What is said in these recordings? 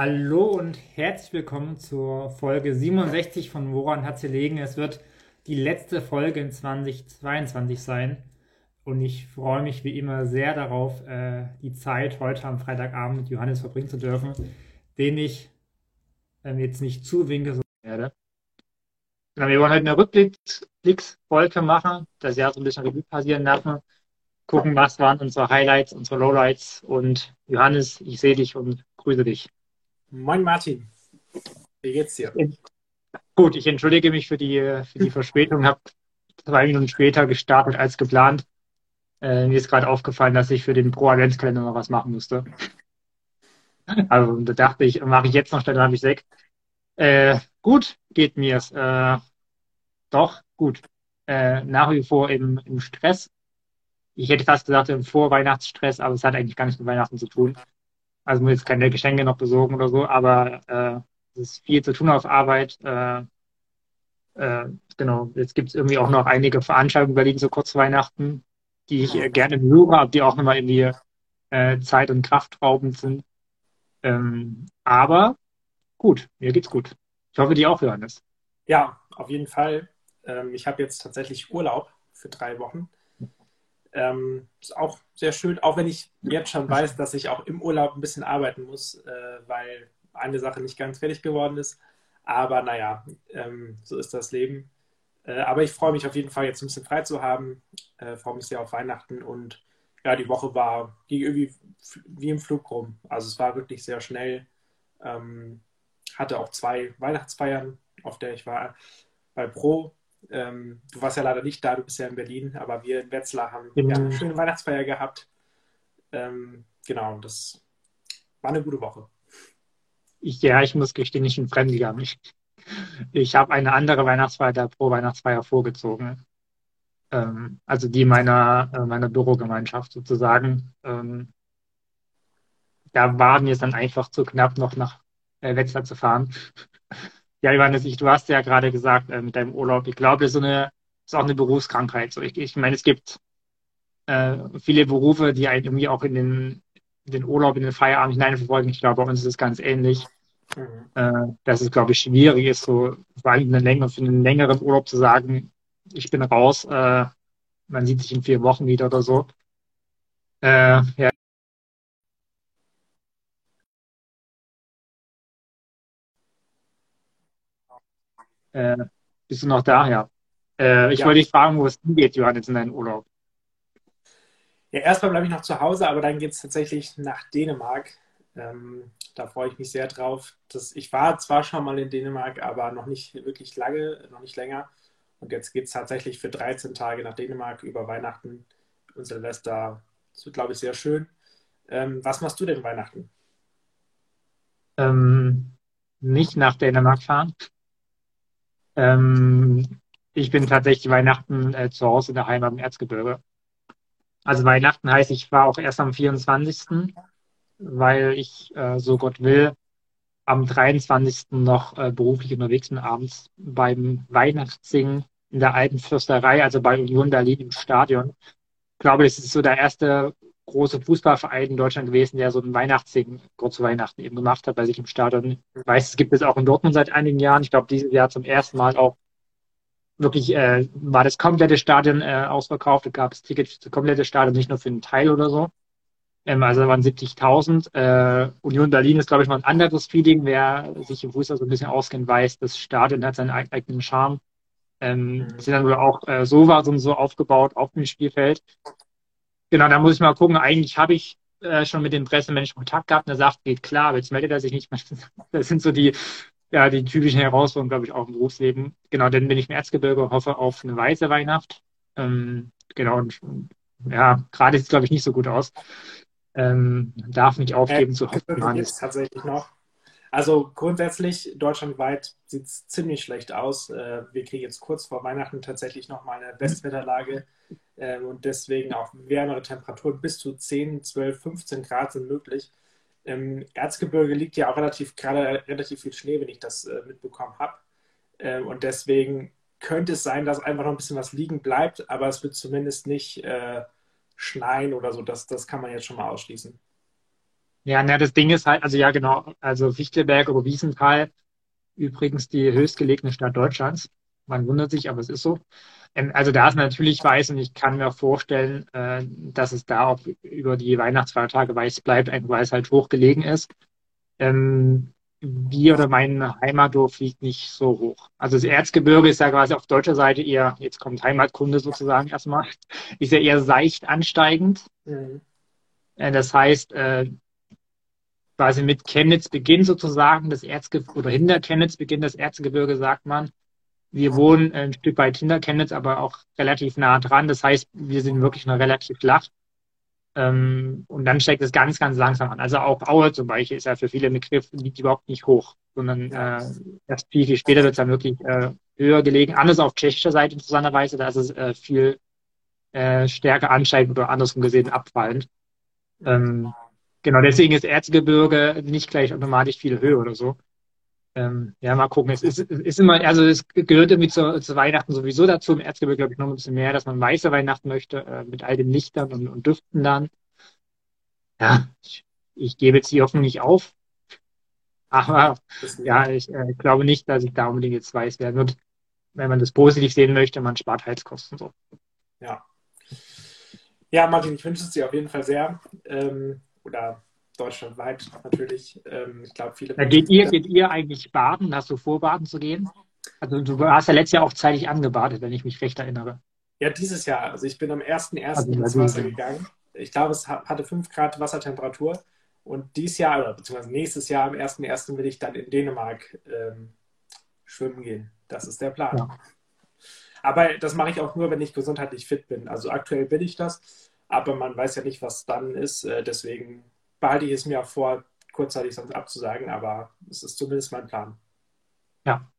Hallo und herzlich willkommen zur Folge 67 von Woran hat sie legen. Es wird die letzte Folge in 2022 sein und ich freue mich wie immer sehr darauf, äh, die Zeit heute am Freitagabend mit Johannes verbringen zu dürfen, den ich ähm, jetzt nicht zuwinke so werde. Wir wollen heute eine Rückblicksfolge machen, das Jahr so ein bisschen Revue passieren lassen, gucken, was waren unsere Highlights, unsere Lowlights und Johannes, ich sehe dich und grüße dich. Moin Martin, wie geht's dir? Gut, ich entschuldige mich für die, für die Verspätung, habe zwei Minuten später gestartet als geplant. Äh, mir ist gerade aufgefallen, dass ich für den Pro-Adventskalender noch was machen musste. Also da dachte ich, mache ich jetzt noch dann habe ich sechs. Äh, gut geht mir es. Äh, doch, gut. Äh, nach wie vor im, im Stress. Ich hätte fast gesagt im Vorweihnachtsstress, aber es hat eigentlich gar nichts mit Weihnachten zu tun. Also muss jetzt keine Geschenke noch besorgen oder so, aber äh, es ist viel zu tun auf Arbeit. Äh, äh, genau, jetzt gibt es irgendwie auch noch einige Veranstaltungen bei Berlin so kurz Weihnachten, die ich äh, gerne höre, aber die auch nochmal in die äh, Zeit und Kraft raubend sind. Ähm, aber gut, mir geht's gut. Ich hoffe, dir auch, Johannes. Ja, auf jeden Fall. Ähm, ich habe jetzt tatsächlich Urlaub für drei Wochen. Ähm, ist auch sehr schön, auch wenn ich jetzt schon weiß, dass ich auch im Urlaub ein bisschen arbeiten muss, äh, weil eine Sache nicht ganz fertig geworden ist. Aber naja, ähm, so ist das Leben. Äh, aber ich freue mich auf jeden Fall, jetzt ein bisschen frei zu haben. Äh, freue mich sehr auf Weihnachten und ja, die Woche war, ging irgendwie wie im Flug rum. Also es war wirklich sehr schnell. Ähm, hatte auch zwei Weihnachtsfeiern, auf der ich war bei Pro ähm, du warst ja leider nicht da, du bist ja in Berlin, aber wir in Wetzlar haben genau. ja, eine schöne Weihnachtsfeier gehabt. Ähm, genau, das war eine gute Woche. Ich, ja, ich muss gestehen, ich bin fremdgegangen. Ich, ich habe eine andere Weihnachtsfeier der Pro-Weihnachtsfeier vorgezogen. Ähm, also die meiner, äh, meiner Bürogemeinschaft sozusagen. Ähm, da waren wir es dann einfach zu knapp, noch nach äh, Wetzlar zu fahren. Ja, Johannes, ich, du hast ja gerade gesagt äh, mit deinem Urlaub, ich glaube, das ist, so eine, ist auch eine Berufskrankheit. So, ich, ich meine, es gibt äh, viele Berufe, die einen irgendwie auch in den, in den Urlaub, in den Feierabend hineinverfolgen. Ich glaube, bei uns ist es ganz ähnlich. Mhm. Äh, dass es, glaube ich, schwierig ist, so vor allem eine Länge, für einen längeren Urlaub zu sagen, ich bin raus, äh, man sieht sich in vier Wochen wieder oder so. Äh, ja, Äh, bist du noch da? Ja. Äh, ich ja. wollte dich fragen, wo es hingeht, Johannes, in deinen Urlaub. Ja, erstmal bleibe ich noch zu Hause, aber dann geht es tatsächlich nach Dänemark. Ähm, da freue ich mich sehr drauf. Das, ich war zwar schon mal in Dänemark, aber noch nicht wirklich lange, noch nicht länger. Und jetzt geht es tatsächlich für 13 Tage nach Dänemark über Weihnachten und Silvester. Das wird, glaube ich, sehr schön. Ähm, was machst du denn Weihnachten? Ähm, nicht nach Dänemark fahren. Ähm, ich bin tatsächlich Weihnachten äh, zu Hause in der Heimat im Erzgebirge. Also Weihnachten heißt, ich war auch erst am 24., weil ich, äh, so Gott will, am 23. noch äh, beruflich unterwegs bin, abends beim Weihnachtssingen in der alten Fürsterei, also bei Union Berlin im Stadion. Ich glaube, das ist so der erste große Fußballverein in Deutschland gewesen, der so einen Weihnachtssingen kurz zu Weihnachten eben gemacht hat bei sich im Stadion. Ich weiß, es gibt es auch in Dortmund seit einigen Jahren. Ich glaube, dieses Jahr zum ersten Mal auch wirklich äh, war das komplette Stadion äh, ausverkauft. Da gab es Tickets für das komplette Stadion, nicht nur für einen Teil oder so. Ähm, also da waren 70.000. Äh, Union Berlin ist, glaube ich, mal ein anderes Feeling. Wer sich im Fußball so ein bisschen auskennt, weiß, das Stadion hat seinen eigenen Charme. Ähm, mhm. sind dann wohl auch äh, so war so, so aufgebaut auf dem Spielfeld. Genau, da muss ich mal gucken. Eigentlich habe ich äh, schon mit dem Pressemenschen Kontakt gehabt und er sagt, geht klar, aber jetzt meldet er sich nicht mehr. Das sind so die, ja, die typischen Herausforderungen, glaube ich, auch im Berufsleben. Genau, dann bin ich im Erzgebirge und hoffe auf eine weiße Weihnacht. Ähm, genau, und ja, gerade sieht es, glaube ich, nicht so gut aus. Ähm, darf nicht aufgeben äh, zu hoffen. Jetzt tatsächlich noch. Also grundsätzlich deutschlandweit sieht es ziemlich schlecht aus. Äh, wir kriegen jetzt kurz vor Weihnachten tatsächlich nochmal eine Westwetterlage ähm, und deswegen auch wärmere Temperaturen bis zu 10, 12, 15 Grad sind möglich. Im Erzgebirge liegt ja auch relativ gerade relativ viel Schnee, wenn ich das äh, mitbekommen habe. Ähm, und deswegen könnte es sein, dass einfach noch ein bisschen was liegen bleibt, aber es wird zumindest nicht äh, schneien oder so. Das, das kann man jetzt schon mal ausschließen. Ja, na, das Ding ist halt, also ja, genau, also Fichtelberg oder Wiesenthal, übrigens die höchstgelegene Stadt Deutschlands. Man wundert sich, aber es ist so. Ähm, also da ist natürlich weiß und ich kann mir vorstellen, äh, dass es da auch über die Weihnachtsfeiertage weiß bleibt, weil es halt hochgelegen ist. Ähm, wir oder mein Heimatdorf liegt nicht so hoch. Also das Erzgebirge ist ja quasi auf deutscher Seite eher, jetzt kommt Heimatkunde sozusagen erstmal, ist ja eher seicht ansteigend. Mhm. Äh, das heißt, äh, quasi mit Chemnitz beginnt sozusagen das Erzgebirge, oder hinter Chemnitz beginnt das Erzgebirge, sagt man. Wir wohnen ein Stück weit hinter Chemnitz, aber auch relativ nah dran. Das heißt, wir sind wirklich noch relativ flach. Ähm, und dann steigt es ganz, ganz langsam an. Also auch Aue zum Beispiel ist ja für viele Begriff, liegt überhaupt nicht hoch, sondern äh, erst viel, viel später wird es dann wirklich äh, höher gelegen. Anders auf tschechischer Seite interessanterweise, da ist es äh, viel äh, stärker ansteigend oder andersrum gesehen abfallend. Ähm, genau, deswegen ist Erzgebirge nicht gleich automatisch viel höher oder so. Ähm, ja, mal gucken. Es ist, ist immer, also es gehört irgendwie zu, zu Weihnachten sowieso dazu. Im Erzgebirge, glaube ich, noch ein bisschen mehr, dass man weiße Weihnachten möchte, äh, mit all den Lichtern und, und Düften dann. Ja, ich, ich gebe jetzt die Hoffnung nicht auf. Aber ja, ich äh, glaube nicht, dass ich da unbedingt jetzt weiß werden wird. Wenn man das positiv sehen möchte, man spart Heizkosten so. Ja. Ja, Martin, ich wünsche es dir auf jeden Fall sehr. Ähm, oder deutschlandweit natürlich. Ähm, ich glaube, viele. Ja, geht, ihr, geht ihr eigentlich baden? Hast du vor, baden zu gehen? Also du hast ja letztes Jahr auch zeitig angebadet, wenn ich mich recht erinnere. Ja, dieses Jahr. Also ich bin am 1.1. Also, ins Wasser gegangen. Ich glaube, es hatte 5 Grad Wassertemperatur. Und dieses Jahr, oder beziehungsweise nächstes Jahr am 1.1. will ich dann in Dänemark ähm, schwimmen gehen. Das ist der Plan. Ja. Aber das mache ich auch nur, wenn ich gesundheitlich fit bin. Also aktuell bin ich das, aber man weiß ja nicht, was dann ist. Äh, deswegen behalte ich es mir auch vor, kurzzeitig sonst abzusagen, aber es ist zumindest mein Plan. Ja.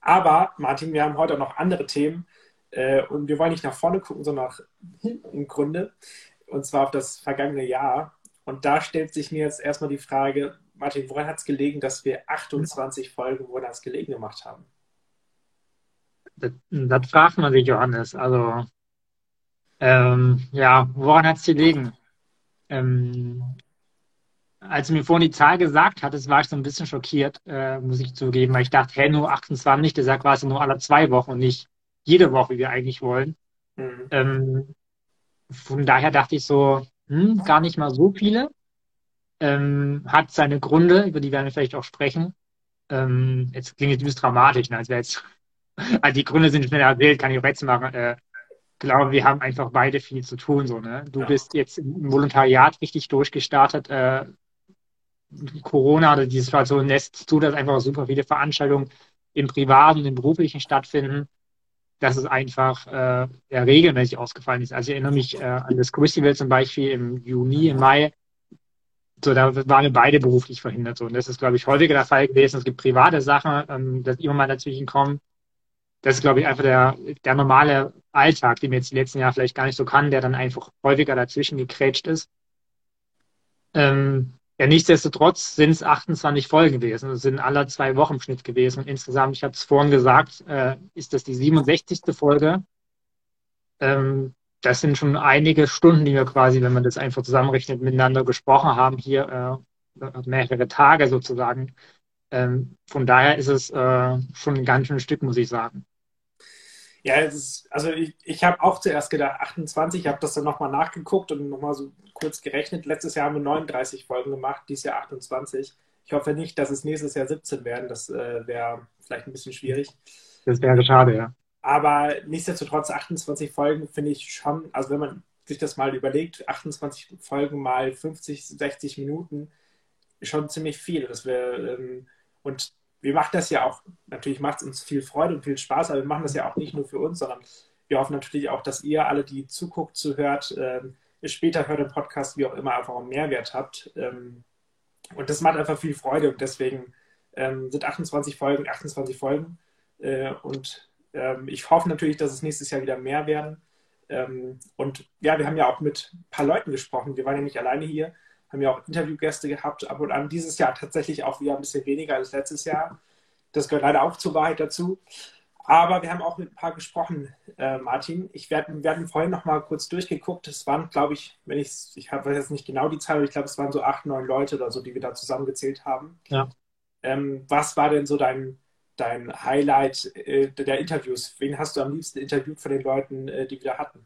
Aber, Martin, wir haben heute auch noch andere Themen äh, und wir wollen nicht nach vorne gucken, sondern nach hinten im Grunde, und zwar auf das vergangene Jahr. Und da stellt sich mir jetzt erstmal die Frage, Martin, woran hat es gelegen, dass wir 28 Folgen Woran hat es gelegen gemacht haben? Das, das fragt man sich, Johannes. Also, ähm, ja, woran hat es gelegen? Ähm, als du mir vorhin die Zahl gesagt hattest, war ich so ein bisschen schockiert, äh, muss ich zugeben, weil ich dachte, hey, nur 28, der sagt quasi nur alle zwei Wochen und nicht jede Woche, wie wir eigentlich wollen. Mhm. Ähm, von daher dachte ich so, hm, gar nicht mal so viele. Ähm, hat seine Gründe, über die werden wir vielleicht auch sprechen. Ähm, jetzt klingt es ein bisschen dramatisch, ne, als wäre jetzt, also die Gründe sind schnell erzählt, kann ich auch jetzt machen. Äh, glaube, wir haben einfach beide viel zu tun. So, ne? Du ja. bist jetzt im Volontariat richtig durchgestartet. Äh, Corona oder die Situation lässt zu, dass einfach super viele Veranstaltungen im privaten und im beruflichen stattfinden, dass es einfach äh, ja, regelmäßig ausgefallen ist. Also ich erinnere mich äh, an das Crucible zum Beispiel im Juni, im Mai. So, da waren wir beide beruflich verhindert. So. Und das ist, glaube ich, häufiger der Fall gewesen. Es gibt private Sachen, ähm, dass immer mal dazwischen kommen das ist, glaube ich, einfach der, der normale Alltag, den wir jetzt die letzten Jahre vielleicht gar nicht so kann, der dann einfach häufiger dazwischen gekrätscht ist. Ähm, ja, nichtsdestotrotz sind es 28 Folgen gewesen. Das sind alle zwei Wochen im Schnitt gewesen. Und insgesamt, ich habe es vorhin gesagt, äh, ist das die 67. Folge. Ähm, das sind schon einige Stunden, die wir quasi, wenn man das einfach zusammenrechnet, miteinander gesprochen haben, hier äh, mehrere Tage sozusagen. Ähm, von daher ist es äh, schon ein ganz schönes Stück, muss ich sagen. Ja, ist, also ich, ich habe auch zuerst gedacht 28, ich habe das dann nochmal nachgeguckt und nochmal so kurz gerechnet. Letztes Jahr haben wir 39 Folgen gemacht, dieses Jahr 28. Ich hoffe nicht, dass es nächstes Jahr 17 werden. Das äh, wäre vielleicht ein bisschen schwierig. Das wäre schade, ja. Aber nichtsdestotrotz 28 Folgen finde ich schon, also wenn man sich das mal überlegt, 28 Folgen mal 50, 60 Minuten, schon ziemlich viel. Das wäre, ähm, und wir machen das ja auch, natürlich macht es uns viel Freude und viel Spaß, aber wir machen das ja auch nicht nur für uns, sondern wir hoffen natürlich auch, dass ihr alle, die zuguckt, zuhört, ähm, später hört im Podcast, wie auch immer, einfach einen Mehrwert habt. Ähm, und das macht einfach viel Freude und deswegen ähm, sind 28 Folgen, 28 Folgen. Äh, und ähm, ich hoffe natürlich, dass es nächstes Jahr wieder mehr werden. Ähm, und ja, wir haben ja auch mit ein paar Leuten gesprochen. Wir waren ja nicht alleine hier haben ja auch Interviewgäste gehabt, ab und an. Dieses Jahr tatsächlich auch wieder ein bisschen weniger als letztes Jahr. Das gehört leider auch zur Wahrheit dazu. Aber wir haben auch mit ein paar gesprochen, äh, Martin. Ich werd, wir hatten vorhin noch mal kurz durchgeguckt. Es waren, glaube ich, wenn ich ich habe jetzt nicht genau die Zahl, aber ich glaube, es waren so acht, neun Leute oder so, die wir da zusammengezählt haben. Ja. Ähm, was war denn so dein, dein Highlight äh, der Interviews? Wen hast du am liebsten interviewt von den Leuten, äh, die wir da hatten?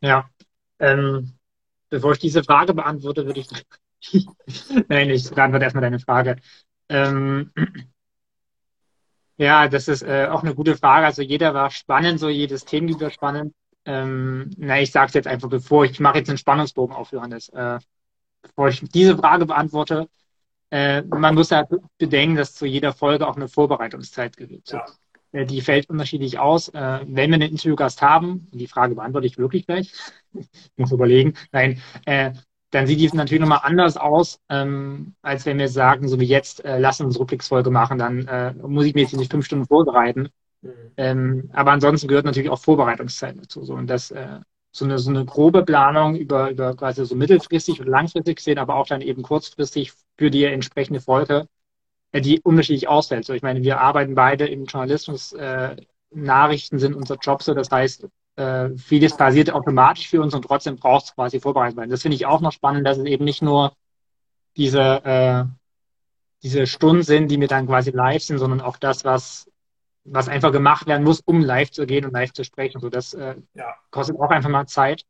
Ja, ähm, bevor ich diese Frage beantworte, würde ich. Nein, ich beantworte erstmal deine Frage. Ähm, ja, das ist äh, auch eine gute Frage. Also jeder war spannend, so jedes Themengebiet war spannend. Ähm, na, ich sage es jetzt einfach, bevor ich mache jetzt einen Spannungsbogen auf, Johannes. Äh, bevor ich diese Frage beantworte, äh, man muss ja bedenken, dass zu jeder Folge auch eine Vorbereitungszeit gibt. Ja. Äh, die fällt unterschiedlich aus. Äh, wenn wir einen Interviewgast haben, die Frage beantworte ich wirklich gleich, ich muss überlegen, nein, äh, dann sieht die natürlich nochmal anders aus, ähm, als wenn wir sagen, so wie jetzt, äh, lass uns Rückblicksfolge machen, dann äh, muss ich mir jetzt nicht fünf Stunden vorbereiten. Mhm. Ähm, aber ansonsten gehört natürlich auch Vorbereitungszeit dazu. So. Und das, äh, so, eine, so eine grobe Planung über, über quasi so mittelfristig und langfristig sehen, aber auch dann eben kurzfristig für die entsprechende Folge, die unterschiedlich ausfällt. So, ich meine, wir arbeiten beide im Journalismus, äh, Nachrichten sind unser Job so, das heißt, äh, vieles passiert automatisch für uns und trotzdem braucht es quasi vorbereitet werden. Das finde ich auch noch spannend, dass es eben nicht nur diese, äh, diese Stunden sind, die mir dann quasi live sind, sondern auch das, was, was einfach gemacht werden muss, um live zu gehen und live zu sprechen. So, das äh, ja. kostet auch einfach mal Zeit.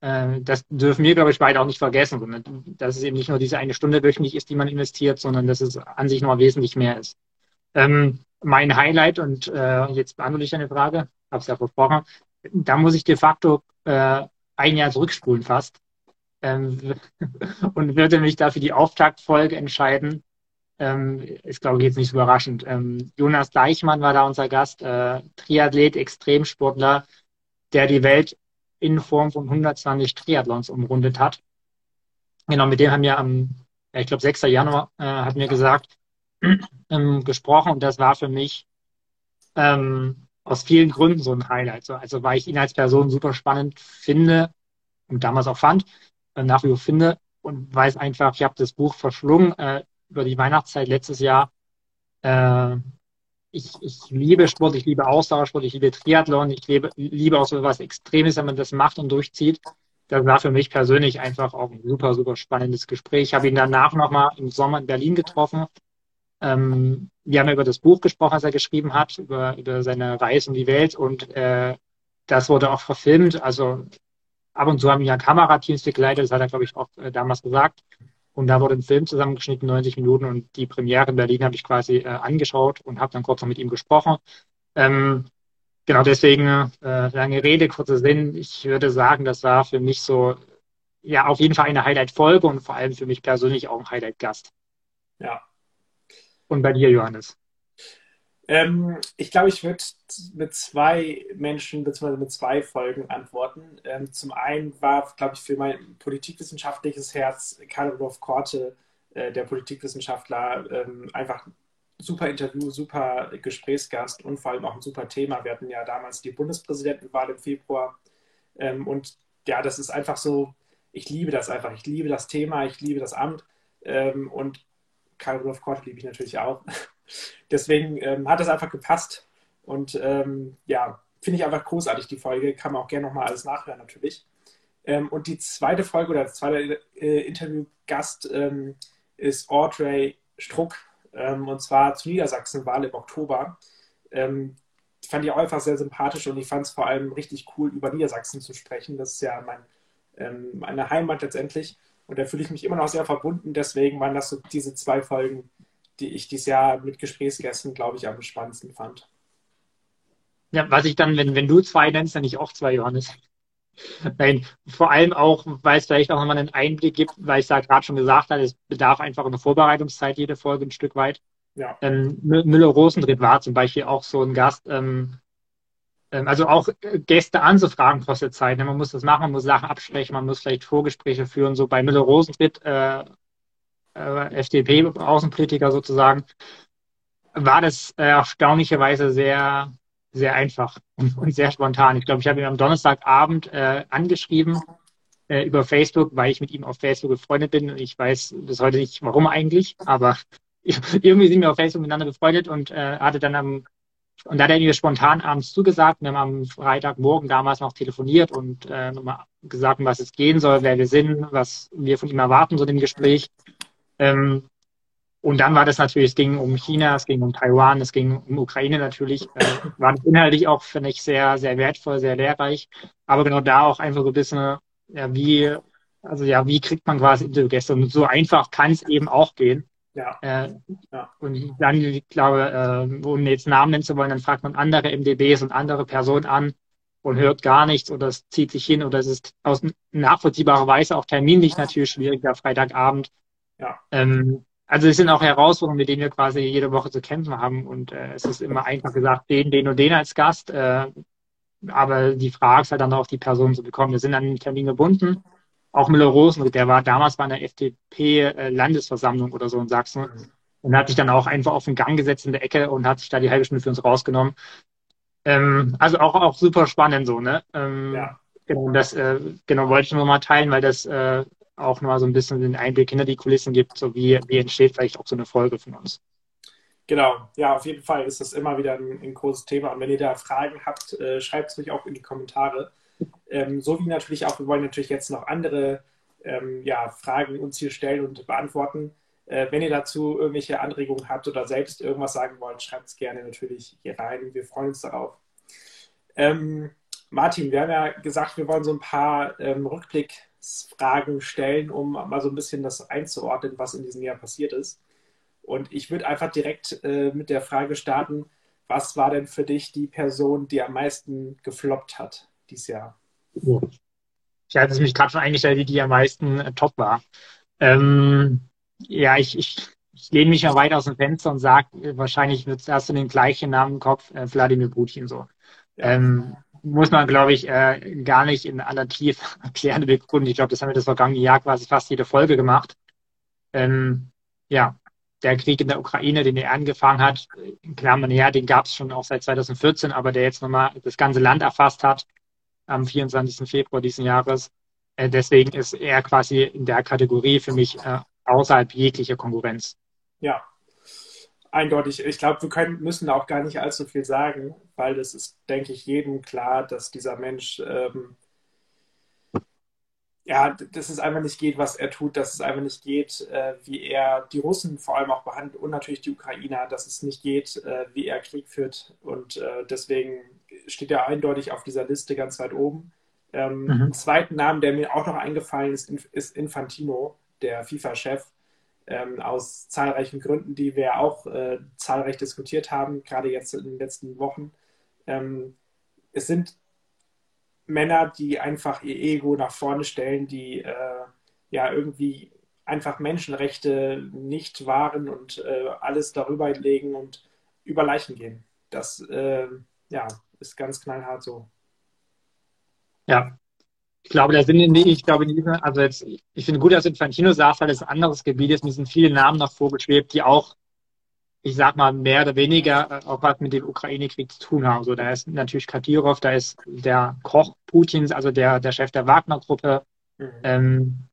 Äh, das dürfen wir, glaube ich, beide auch nicht vergessen, sondern dass es eben nicht nur diese eine Stunde wöchentlich ist, die man investiert, sondern dass es an sich noch wesentlich mehr ist. Ähm, mein Highlight, und äh, jetzt beantworte ich eine Frage, habe es ja versprochen, da muss ich de facto äh, ein Jahr zurückspulen fast ähm, und würde mich dafür die Auftaktfolge entscheiden. Ähm, ist, glaube ich, jetzt nicht so überraschend. Ähm, Jonas Deichmann war da unser Gast, äh, Triathlet, Extremsportler, der die Welt in Form von 120 Triathlons umrundet hat. Genau, mit dem haben wir am, ich glaube, 6. Januar, äh, hat mir gesagt, ähm, gesprochen und das war für mich ähm, aus vielen Gründen so ein Highlight. So, also weil ich ihn als Person super spannend finde und damals auch fand, äh, nach wie vor finde und weiß einfach, ich habe das Buch verschlungen äh, über die Weihnachtszeit letztes Jahr. Äh, ich, ich liebe Sport, ich liebe Ausdauersport, ich liebe Triathlon, ich liebe, liebe auch so was Extremes, wenn man das macht und durchzieht. Das war für mich persönlich einfach auch ein super, super spannendes Gespräch. Ich habe ihn danach nochmal im Sommer in Berlin getroffen ähm, wir haben ja über das Buch gesprochen, was er geschrieben hat, über, über seine Reise um die Welt und äh, das wurde auch verfilmt. Also ab und zu haben wir ja Kamerateams begleitet, das hat er, glaube ich, auch äh, damals gesagt. Und da wurde ein Film zusammengeschnitten, 90 Minuten, und die Premiere in Berlin habe ich quasi äh, angeschaut und habe dann kurz noch mit ihm gesprochen. Ähm, genau deswegen, äh, lange Rede, kurzer Sinn. Ich würde sagen, das war für mich so, ja, auf jeden Fall eine Highlight-Folge und vor allem für mich persönlich auch ein Highlight-Gast. Ja, und bei dir, Johannes? Ähm, ich glaube, ich würde mit zwei Menschen bzw. mit zwei Folgen antworten. Ähm, zum einen war, glaube ich, für mein politikwissenschaftliches Herz Karl Rudolf Korte, äh, der Politikwissenschaftler, ähm, einfach super Interview, super Gesprächsgast und vor allem auch ein super Thema. Wir hatten ja damals die Bundespräsidentenwahl im Februar ähm, und ja, das ist einfach so, ich liebe das einfach. Ich liebe das Thema, ich liebe das Amt ähm, und Karl Rudolf Kort liebe ich natürlich auch. Deswegen ähm, hat es einfach gepasst. Und ähm, ja, finde ich einfach großartig, die Folge. Kann man auch gerne nochmal alles nachhören, natürlich. Ähm, und die zweite Folge oder der zweite äh, Interviewgast ähm, ist Audrey Struck. Ähm, und zwar zur Niedersachsenwahl im Oktober. Ähm, fand ich auch einfach sehr sympathisch und ich fand es vor allem richtig cool, über Niedersachsen zu sprechen. Das ist ja mein, meine Heimat letztendlich. Und da fühle ich mich immer noch sehr verbunden. Deswegen waren das so diese zwei Folgen, die ich dieses Jahr mit Gesprächsgästen, glaube ich, am spannendsten fand. Ja, was ich dann, wenn, wenn du zwei nennst, dann ich auch zwei, Johannes. Nein, vor allem auch, weil es vielleicht auch nochmal einen Einblick gibt, weil ich da gerade schon gesagt habe, es bedarf einfach eine Vorbereitungszeit, jede Folge ein Stück weit. Ja. Ähm, Müller-Rosendritt war zum Beispiel auch so ein Gast, ähm, also auch äh, Gäste anzufragen kostet Zeit. Man muss das machen, man muss Sachen absprechen, man muss vielleicht Vorgespräche führen. So bei Müller-Rosentritt, äh, äh, FDP-Außenpolitiker sozusagen, war das äh, erstaunlicherweise sehr, sehr einfach und, und, sehr spontan. Ich glaube, ich habe ihn am Donnerstagabend äh, angeschrieben äh, über Facebook, weil ich mit ihm auf Facebook befreundet bin. Ich weiß bis heute nicht, warum eigentlich, aber irgendwie sind wir auf Facebook miteinander befreundet und äh, hatte dann am und da hat er mir spontan abends zugesagt. Wir haben am Freitagmorgen damals noch telefoniert und äh, nochmal gesagt, was es gehen soll, wer wir sind, was wir von ihm erwarten, so dem Gespräch. Ähm, und dann war das natürlich, es ging um China, es ging um Taiwan, es ging um Ukraine natürlich. Äh, war inhaltlich auch, finde ich, sehr, sehr wertvoll, sehr lehrreich. Aber genau da auch einfach so ein bisschen, ja, wie, also ja, wie kriegt man quasi Interviewgäste? Und so einfach kann es eben auch gehen. Ja. Äh, ja. Und dann, ich glaube, äh, ohne jetzt Namen nennen zu wollen, dann fragt man andere MDBs und andere Personen an und hört gar nichts oder es zieht sich hin oder es ist aus nachvollziehbarer Weise auch terminlich natürlich schwieriger, Freitagabend. Ja. Ähm, also es sind auch Herausforderungen, mit denen wir quasi jede Woche zu kämpfen haben. Und äh, es ist immer einfach gesagt, den, den und den als Gast. Äh, aber die Frage ist halt dann auch, die Person zu bekommen. Wir sind an den Termin gebunden. Auch Müller Rosen, der war damals bei einer FDP-Landesversammlung oder so in Sachsen und hat sich dann auch einfach auf den Gang gesetzt in der Ecke und hat sich da die halbe Stunde für uns rausgenommen. Ähm, also auch, auch super spannend so, ne? Ähm, ja. Genau, das äh, genau wollte ich nur mal teilen, weil das äh, auch mal so ein bisschen den Einblick hinter die Kulissen gibt, so wie, wie entsteht vielleicht auch so eine Folge von uns. Genau, ja, auf jeden Fall ist das immer wieder ein, ein großes Thema. Und wenn ihr da Fragen habt, äh, schreibt es ruhig auch in die Kommentare. Ähm, so wie natürlich auch, wir wollen natürlich jetzt noch andere ähm, ja, Fragen uns hier stellen und beantworten. Äh, wenn ihr dazu irgendwelche Anregungen habt oder selbst irgendwas sagen wollt, schreibt es gerne natürlich hier rein. Wir freuen uns darauf. Ähm, Martin, wir haben ja gesagt, wir wollen so ein paar ähm, Rückblicksfragen stellen, um mal so ein bisschen das einzuordnen, was in diesem Jahr passiert ist. Und ich würde einfach direkt äh, mit der Frage starten, was war denn für dich die Person, die am meisten gefloppt hat dieses Jahr? Ich hatte es mich gerade schon eingestellt, die, die am meisten äh, top war. Ähm, ja, ich, ich, ich lehne mich mal weit aus dem Fenster und sage, wahrscheinlich wird es erst in den gleichen Namen im Kopf, äh, Wladimir Putin so. Ähm, muss man, glaube ich, äh, gar nicht in aller Tiefe erklären begründen. Ich glaube, das haben wir das vergangene Jahr quasi fast jede Folge gemacht. Ähm, ja, der Krieg in der Ukraine, den er angefangen hat, in Klammern her, den gab es schon auch seit 2014, aber der jetzt nochmal das ganze Land erfasst hat, am 24. Februar diesen Jahres. Äh, deswegen ist er quasi in der Kategorie für mich äh, außerhalb jeglicher Konkurrenz. Ja, eindeutig. Ich glaube, wir können, müssen auch gar nicht allzu viel sagen, weil es ist, denke ich, jedem klar, dass dieser Mensch, ähm, ja, dass es einfach nicht geht, was er tut, dass es einfach nicht geht, äh, wie er die Russen vor allem auch behandelt und natürlich die Ukrainer, dass es nicht geht, äh, wie er Krieg führt. Und äh, deswegen steht er eindeutig auf dieser Liste ganz weit oben. Ähm, mhm. Zweiten Namen, der mir auch noch eingefallen ist, ist Infantino, der FIFA-Chef, ähm, aus zahlreichen Gründen, die wir auch äh, zahlreich diskutiert haben, gerade jetzt in den letzten Wochen. Ähm, es sind Männer, die einfach ihr Ego nach vorne stellen, die äh, ja irgendwie einfach Menschenrechte nicht wahren und äh, alles darüber legen und über Leichen gehen. Das, äh, ja, ist ganz knallhart so. Ja. Ich glaube, da sind, ich glaube, also jetzt, ich finde gut, dass Infantino sagt, weil es ein anderes Gebiet ist. Mir sind viele Namen noch vorgeschwebt, die auch, ich sag mal, mehr oder weniger äh, auch was mit dem Ukraine-Krieg zu tun haben. So, da ist natürlich Kadyrov, da ist der Koch Putins, also der, der Chef der Wagner-Gruppe. Mhm. Ähm,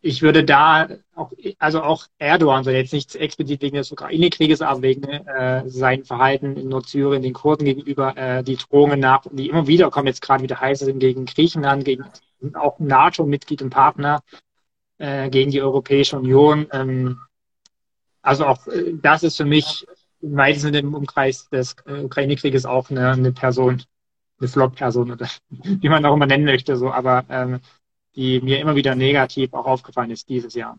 ich würde da auch, also auch Erdogan soll jetzt nicht explizit wegen des Ukraine-Krieges, aber wegen äh, sein Verhalten in Nordsyrien den Kurden gegenüber, äh, die Drohungen nach, die immer wieder kommen, jetzt gerade wieder heiß sind gegen Griechenland, gegen auch NATO-Mitglied und Partner, äh, gegen die Europäische Union. Ähm, also auch äh, das ist für mich im weitesten im Umkreis des äh, Ukraine-Krieges auch eine, eine Person, eine Flop-Person oder wie man auch immer nennen möchte, so, aber ähm, die mir immer wieder negativ auch aufgefallen ist dieses Jahr.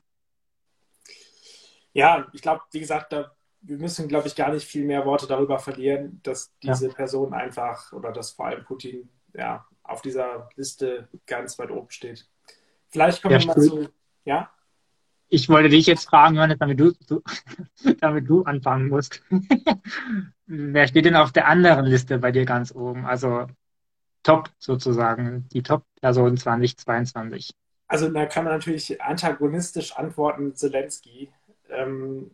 Ja, ich glaube, wie gesagt, da, wir müssen, glaube ich, gar nicht viel mehr Worte darüber verlieren, dass diese ja. Person einfach oder dass vor allem Putin ja, auf dieser Liste ganz weit oben steht. Vielleicht kommen ja, wir mal zu. Ja? Ich wollte dich jetzt fragen, Johannes, damit du, du, damit du anfangen musst. Wer steht denn auf der anderen Liste bei dir ganz oben? Also Top sozusagen, die Top-Person 2022? Also da kann man natürlich antagonistisch antworten, Zelensky. Ähm,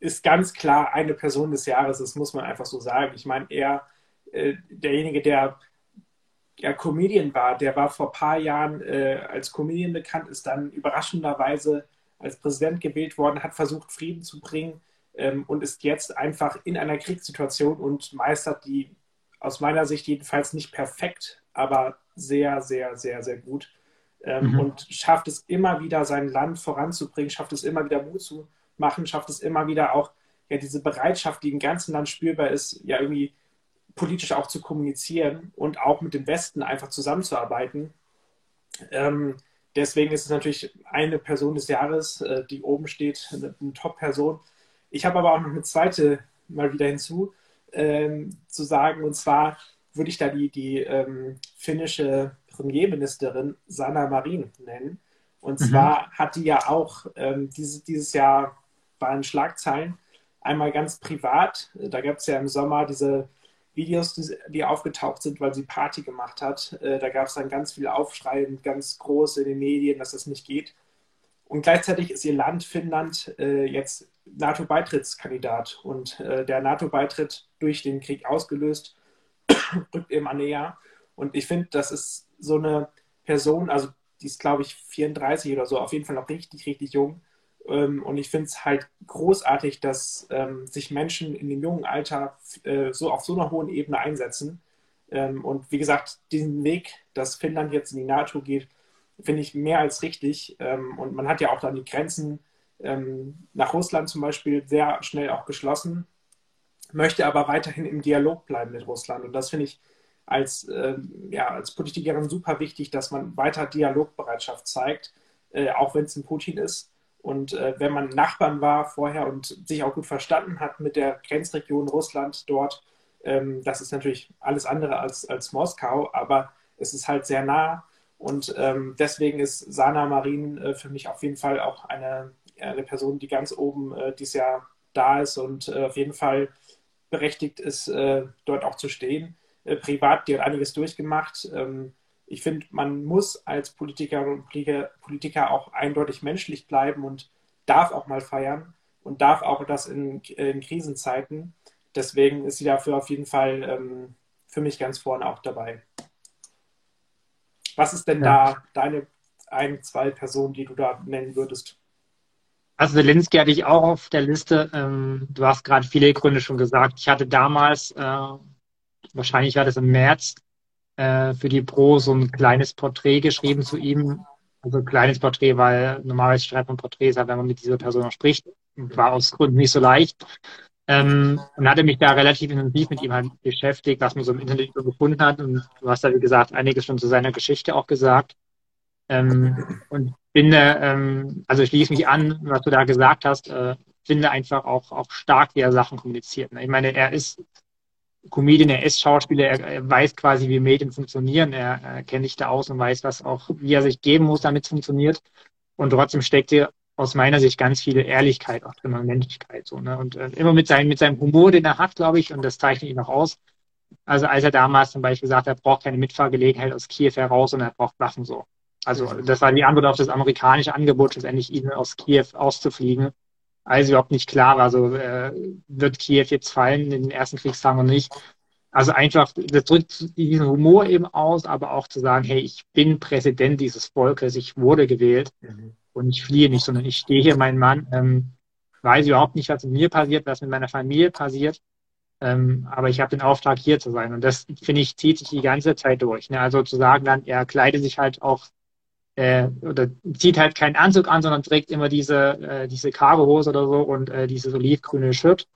ist ganz klar eine Person des Jahres, das muss man einfach so sagen. Ich meine, er, äh, derjenige, der ja Comedian war, der war vor ein paar Jahren äh, als Comedian bekannt, ist dann überraschenderweise als Präsident gewählt worden, hat versucht, Frieden zu bringen, ähm, und ist jetzt einfach in einer Kriegssituation und meistert die aus meiner Sicht jedenfalls nicht perfekt, aber sehr, sehr, sehr, sehr gut. Ähm, mhm. Und schafft es immer wieder, sein Land voranzubringen, schafft es immer wieder Mut zu machen, schafft es immer wieder auch ja, diese Bereitschaft, die im ganzen Land spürbar ist, ja irgendwie politisch auch zu kommunizieren und auch mit dem Westen einfach zusammenzuarbeiten. Ähm, deswegen ist es natürlich eine Person des Jahres, äh, die oben steht, eine, eine Top-Person. Ich habe aber auch noch eine zweite mal wieder hinzu ähm, zu sagen, und zwar würde ich da die, die ähm, finnische Premierministerin Sanna Marin nennen. Und mhm. zwar hat die ja auch ähm, diese, dieses Jahr waren Schlagzeilen, einmal ganz privat, da gab es ja im Sommer diese Videos, die, die, aufgetaucht sind, weil sie Party gemacht hat. Äh, da gab es dann ganz viel Aufschrei und ganz groß in den Medien, dass das nicht geht. Und gleichzeitig ist ihr Land Finnland äh, jetzt NATO-Beitrittskandidat und äh, der NATO-Beitritt durch den Krieg ausgelöst rückt immer näher. Und ich finde, das ist so eine Person, also die ist, glaube ich, 34 oder so, auf jeden Fall noch richtig, richtig jung. Ähm, und ich finde es halt großartig, dass ähm, sich Menschen in dem jungen Alter äh, so auf so einer hohen Ebene einsetzen. Ähm, und wie gesagt, diesen Weg, dass Finnland jetzt in die NATO geht, finde ich mehr als richtig. Ähm, und man hat ja auch dann die Grenzen ähm, nach Russland zum Beispiel sehr schnell auch geschlossen, möchte aber weiterhin im Dialog bleiben mit Russland. Und das finde ich als, äh, ja, als Politikerin super wichtig, dass man weiter Dialogbereitschaft zeigt, äh, auch wenn es ein Putin ist. Und äh, wenn man Nachbarn war vorher und sich auch gut verstanden hat mit der Grenzregion Russland dort, ähm, das ist natürlich alles andere als, als Moskau, aber es ist halt sehr nah und ähm, deswegen ist Sana Marin äh, für mich auf jeden Fall auch eine, eine Person, die ganz oben äh, dieses Jahr da ist und äh, auf jeden Fall berechtigt ist, äh, dort auch zu stehen. Äh, privat, die hat einiges durchgemacht. Ähm, ich finde, man muss als Politiker und Politiker, Politiker auch eindeutig menschlich bleiben und darf auch mal feiern und darf auch das in, in Krisenzeiten. Deswegen ist sie dafür auf jeden Fall ähm, für mich ganz vorne auch dabei. Was ist denn ja. da deine ein, zwei Personen, die du da nennen würdest? Also Zelensky hatte ich auch auf der Liste. Ähm, du hast gerade viele Gründe schon gesagt. Ich hatte damals, äh, wahrscheinlich war das im März, äh, für die Pro so ein kleines Porträt geschrieben zu ihm. Also ein kleines Porträt, weil normalerweise schreibt man Porträts, wenn man mit dieser Person spricht. War aus Gründen nicht so leicht. Ähm, und hatte mich da relativ intensiv mit ihm halt beschäftigt, was man so im Internet gefunden hat. Und du hast da, wie gesagt, einiges schon zu seiner Geschichte auch gesagt. Ähm, und finde, ähm, also ich schließe mich an, was du da gesagt hast, äh, finde einfach auch, auch stark, wie er Sachen kommuniziert. Ich meine, er ist Comedian, er ist Schauspieler, er, er weiß quasi, wie Medien funktionieren, er, er kennt sich da aus und weiß, was auch, wie er sich geben muss, damit es funktioniert. Und trotzdem steckt hier aus meiner Sicht ganz viele Ehrlichkeit auch und Menschlichkeit. So, ne? Und äh, immer mit, seinem mit seinem Humor, den er hat, glaube ich, und das zeichnet ihn auch aus. Also als er damals zum Beispiel gesagt hat, er braucht keine Mitfahrgelegenheit aus Kiew heraus, sondern er braucht Waffen so. Also das war die Antwort auf das amerikanische Angebot, schlussendlich ihn aus Kiew auszufliegen. Als überhaupt nicht klar war, also äh, wird Kiew jetzt fallen in den ersten Kriegstagen oder nicht. Also einfach, das drückt diesen Humor eben aus, aber auch zu sagen, hey, ich bin Präsident dieses Volkes, ich wurde gewählt. Mhm und ich fliehe nicht, sondern ich stehe hier, mein Mann, ähm, weiß überhaupt nicht, was mit mir passiert, was mit meiner Familie passiert. Ähm, aber ich habe den Auftrag, hier zu sein. Und das, finde ich, zieht sich die ganze Zeit durch. Ne? Also zu sagen dann, er kleidet sich halt auch äh, oder zieht halt keinen Anzug an, sondern trägt immer diese, äh, diese Cargohose oder so und äh, dieses olivgrüne Shirt.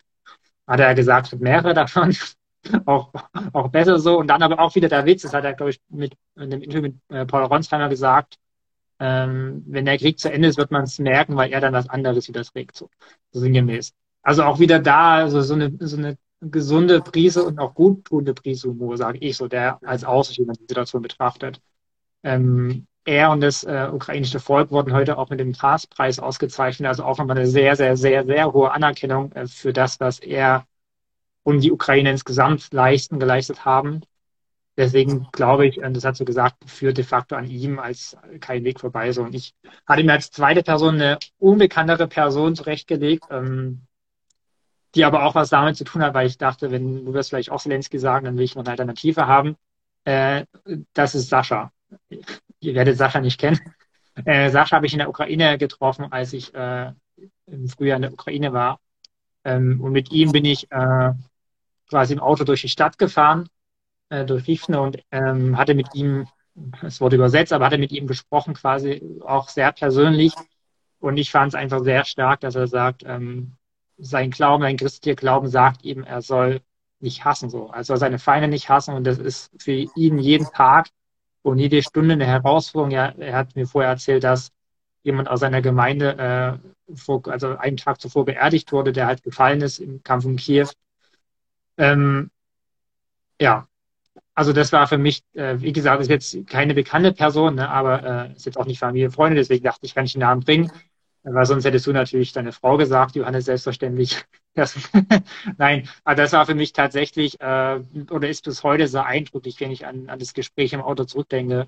Hat er gesagt, mehrere davon. auch, auch besser so. Und dann aber auch wieder der Witz, das hat er, glaube ich, mit in dem Interview mit äh, Paul Ronsheimer gesagt, ähm, wenn der Krieg zu Ende ist, wird man es merken, weil er dann was anderes wieder trägt, so, so sinngemäß. Also auch wieder da, also so eine, so eine gesunde Prise und auch guttunende Prise Humor, sage ich so, der als Außenstehender die Situation betrachtet. Ähm, er und das äh, ukrainische Volk wurden heute auch mit dem Taskpreis ausgezeichnet, also auch nochmal eine sehr, sehr, sehr, sehr hohe Anerkennung äh, für das, was er und die Ukraine insgesamt leisten, geleistet haben. Deswegen glaube ich, das hat so gesagt, führt de facto an ihm als kein Weg vorbei. So. Und ich hatte mir als zweite Person eine unbekanntere Person zurechtgelegt, ähm, die aber auch was damit zu tun hat, weil ich dachte, wenn du wirst vielleicht auch Zelensky sagen, dann will ich noch eine Alternative haben. Äh, das ist Sascha. Ihr werdet Sascha nicht kennen. Äh, Sascha habe ich in der Ukraine getroffen, als ich äh, im Frühjahr in der Ukraine war. Ähm, und mit ihm bin ich äh, quasi im Auto durch die Stadt gefahren, äh, durch Riefne und ähm, hatte mit ihm, es wurde übersetzt, aber hatte mit ihm gesprochen, quasi auch sehr persönlich. Und ich fand es einfach sehr stark, dass er sagt, ähm, sein Glauben, sein christlicher Glauben sagt ihm, er soll nicht hassen, so. Er soll seine Feinde nicht hassen und das ist für ihn jeden Tag und jede Stunde eine Herausforderung. Ja, er hat mir vorher erzählt, dass jemand aus seiner Gemeinde, äh, vor, also einen Tag zuvor beerdigt wurde, der halt gefallen ist im Kampf um Kiew. Ähm, ja, also das war für mich, äh, wie gesagt, ist jetzt keine bekannte Person, ne, aber äh, ist jetzt auch nicht Familie, Freunde, deswegen dachte ich, kann ich den Namen bringen. Weil sonst hättest du natürlich deine Frau gesagt, Johannes, selbstverständlich. Das, Nein, aber das war für mich tatsächlich äh, oder ist bis heute sehr eindrücklich, wenn ich an, an das Gespräch im Auto zurückdenke,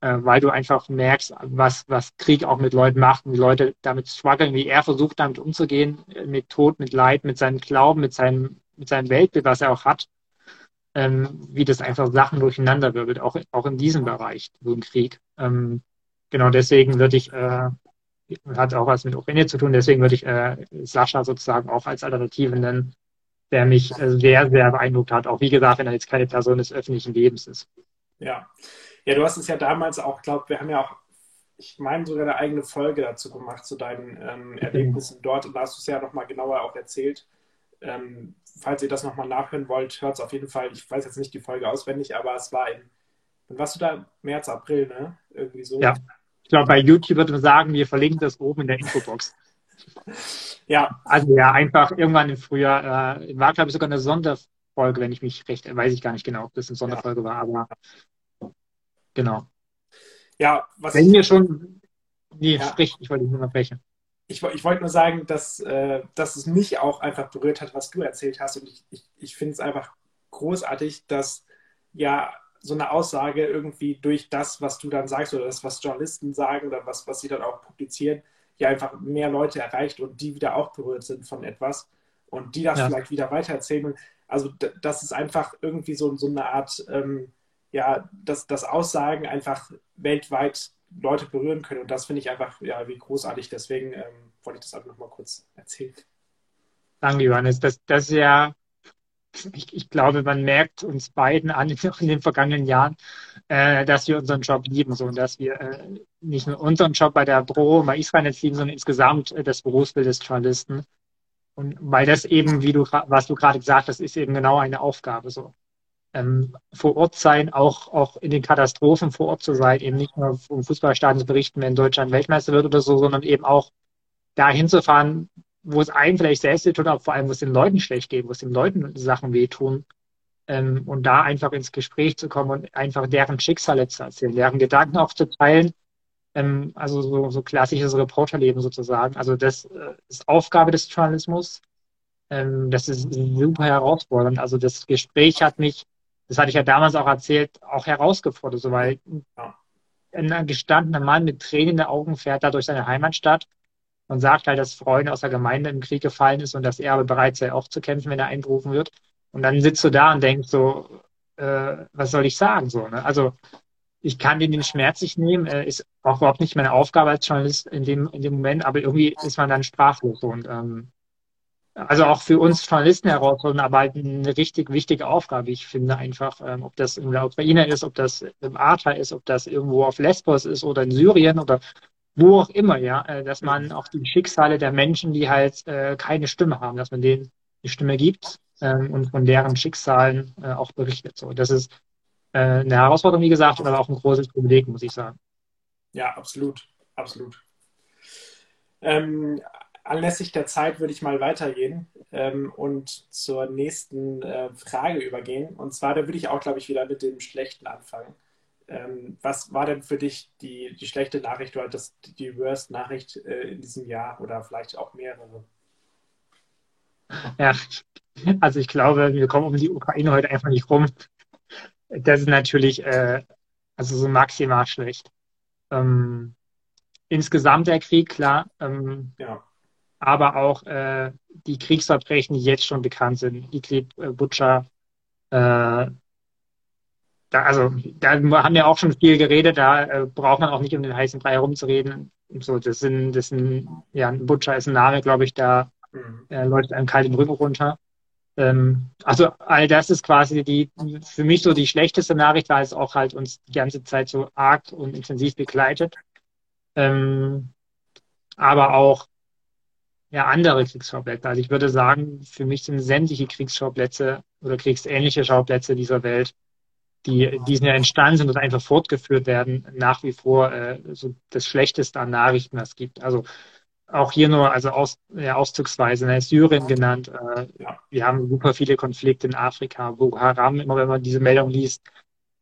äh, weil du einfach merkst, was, was Krieg auch mit Leuten macht und wie Leute damit strugglen, wie er versucht, damit umzugehen, äh, mit Tod, mit Leid, mit seinem Glauben, mit seinem, mit seinem Weltbild, was er auch hat, ähm, wie das einfach Sachen durcheinander wirbelt, auch, auch in diesem Bereich, so ein Krieg. Ähm, genau deswegen würde ich äh, hat auch was mit Ukraine zu tun. Deswegen würde ich äh, Sascha sozusagen auch als Alternative nennen, der mich äh, sehr, sehr beeindruckt hat. Auch wie gesagt, wenn er jetzt keine Person des öffentlichen Lebens ist. Ja. Ja, du hast es ja damals auch, glaube wir haben ja auch, ich meine sogar eine eigene Folge dazu gemacht, zu deinen ähm, Erlebnissen dort. Und da hast du es ja nochmal genauer auch erzählt. Ähm, falls ihr das nochmal nachhören wollt, hört es auf jeden Fall. Ich weiß jetzt nicht die Folge auswendig, aber es war in, wann warst du da? März, April, ne? Irgendwie so. Ja. Ich glaube, bei YouTube würde man sagen, wir verlinken das oben in der Infobox. Ja. Also ja, einfach irgendwann im Frühjahr, äh, war glaube ich sogar eine Sonderfolge, wenn ich mich recht, weiß ich gar nicht genau, ob das eine Sonderfolge ja. war, aber genau. Ja, was wenn mir schon, nee, ja. sprich, ich wollte nicht unterbrechen. Ich, ich wollte nur sagen, dass, äh, dass es mich auch einfach berührt hat, was du erzählt hast und ich, ich, ich finde es einfach großartig, dass ja so eine Aussage irgendwie durch das, was du dann sagst oder das, was Journalisten sagen oder was, was sie dann auch publizieren, ja einfach mehr Leute erreicht und die wieder auch berührt sind von etwas und die das ja. vielleicht wieder weitererzählen. Also das ist einfach irgendwie so, so eine Art, ähm, ja, dass das Aussagen einfach weltweit Leute berühren können und das finde ich einfach, ja, wie großartig. Deswegen ähm, wollte ich das einfach nochmal kurz erzählen. Danke, Johannes. Das, das ist ja ich, ich, glaube, man merkt uns beiden an in den vergangenen Jahren, äh, dass wir unseren Job lieben, so und dass wir äh, nicht nur unseren Job bei der Büro, bei Israel jetzt lieben, sondern insgesamt äh, das Berufsbild des Journalisten. Und weil das eben, wie du, was du gerade gesagt hast, ist eben genau eine Aufgabe, so. Ähm, vor Ort sein, auch, auch in den Katastrophen vor Ort zu sein, eben nicht nur vom Fußballstadion zu berichten, wenn Deutschland Weltmeister wird oder so, sondern eben auch dahin zu fahren, wo es einem vielleicht selbst wehtut, aber vor allem, wo es den Leuten schlecht geht, wo es den Leuten Sachen wehtun. Ähm, und da einfach ins Gespräch zu kommen und einfach deren Schicksale zu erzählen, deren Gedanken auch zu teilen. Ähm, also so, so klassisches Reporterleben sozusagen. Also das äh, ist Aufgabe des Journalismus. Ähm, das ist super herausfordernd. Also das Gespräch hat mich, das hatte ich ja damals auch erzählt, auch herausgefordert, so, weil ein gestandener Mann mit Tränen in den Augen fährt da durch seine Heimatstadt und sagt halt, dass Freunde aus der Gemeinde im Krieg gefallen ist und dass er aber bereit sei, auch zu kämpfen, wenn er einberufen wird. Und dann sitzt du da und denkst so, äh, was soll ich sagen? So, ne? Also ich kann den Schmerz nicht nehmen, äh, ist auch überhaupt nicht meine Aufgabe als Journalist in dem, in dem Moment, aber irgendwie ist man dann sprachlos. Und ähm, also auch für uns Journalisten herausfordernd, aber halt eine richtig wichtige Aufgabe. Ich finde einfach, ähm, ob das in der Ukraine ist, ob das im Ahrtal ist, ob das irgendwo auf Lesbos ist oder in Syrien oder wo auch immer, ja, äh, dass man auch die Schicksale der Menschen, die halt äh, keine Stimme haben, dass man denen die Stimme gibt ähm, und von deren Schicksalen äh, auch berichtet. So, das ist eine Herausforderung, wie gesagt, aber auch ein großes Privileg, muss ich sagen. Ja, absolut, absolut. Ähm, anlässlich der Zeit würde ich mal weitergehen ähm, und zur nächsten äh, Frage übergehen. Und zwar, da würde ich auch, glaube ich, wieder mit dem Schlechten anfangen. Ähm, was war denn für dich die, die schlechte Nachricht oder das, die Worst Nachricht äh, in diesem Jahr oder vielleicht auch mehrere? Ja, also ich glaube, wir kommen um die Ukraine heute einfach nicht rum. Das ist natürlich äh, also so maximal schlecht. Ähm, insgesamt der Krieg, klar. Ähm, ja. Aber auch äh, die Kriegsverbrechen, die jetzt schon bekannt sind. Idlib, äh, Butcher, äh, da, also da haben wir auch schon viel geredet, da äh, braucht man auch nicht um den heißen Brei herumzureden. So, das sind, das sind, ja, ein Butcher ist ein Name, glaube ich, da mhm. äh, läuft einem kalt den Rücken runter. Ähm, also all das ist quasi die für mich so die schlechteste Nachricht, weil es auch halt uns die ganze Zeit so arg und intensiv begleitet. Ähm, aber auch ja andere Kriegsschauplätze. Also ich würde sagen, für mich sind sämtliche Kriegsschauplätze oder kriegsähnliche Schauplätze dieser Welt, die, die sind ja entstanden sind und einfach fortgeführt werden, nach wie vor äh, so das Schlechteste an Nachrichten, was es gibt. Also auch hier nur, also aus, ja, auszugsweise, ne, Syrien genannt. Äh, ja. Wir haben super viele Konflikte in Afrika. Boko Haram, immer wenn man diese Meldung liest,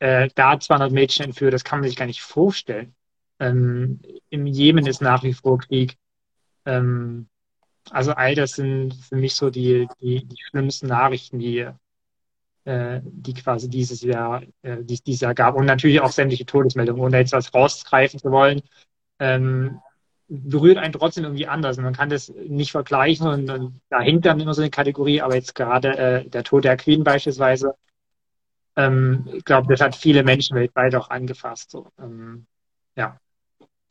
äh, da 200 Mädchen entführt, das kann man sich gar nicht vorstellen. Ähm, Im Jemen ist nach wie vor Krieg. Ähm, also all das sind für mich so die, die, die schlimmsten Nachrichten, die, äh, die quasi dieses Jahr, äh, dies, dieses Jahr gab. Und natürlich auch sämtliche Todesmeldungen, ohne jetzt was rausgreifen zu wollen. Ähm, berührt einen trotzdem irgendwie anders. Man kann das nicht vergleichen und, und da hängt dann immer so eine Kategorie, aber jetzt gerade äh, der Tod der Queen beispielsweise, ähm, ich glaube, das hat viele Menschen weltweit auch angefasst. So. Ähm, ja,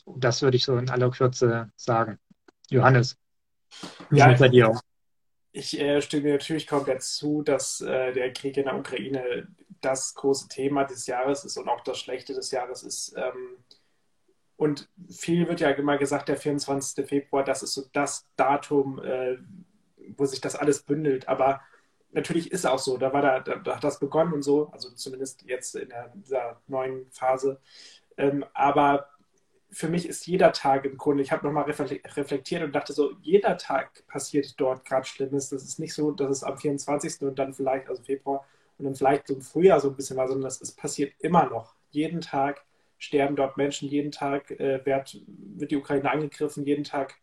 das würde ich so in aller Kürze sagen. Johannes, ja, bei dir auch? Ich äh, stimme natürlich komplett zu, dass äh, der Krieg in der Ukraine das große Thema des Jahres ist und auch das Schlechte des Jahres ist. Ähm, und viel wird ja immer gesagt, der 24. Februar, das ist so das Datum, äh, wo sich das alles bündelt. Aber natürlich ist es auch so, da, war da, da, hat das begonnen und so, also zumindest jetzt in der, dieser neuen Phase. Ähm, aber für mich ist jeder Tag im Grunde, ich habe nochmal reflektiert und dachte so, jeder Tag passiert dort gerade Schlimmes. Das ist nicht so, dass es am 24. und dann vielleicht, also Februar, und dann vielleicht so im Frühjahr so ein bisschen war, sondern es passiert immer noch. Jeden Tag sterben dort Menschen jeden Tag, äh, wird, wird, die Ukraine angegriffen, jeden Tag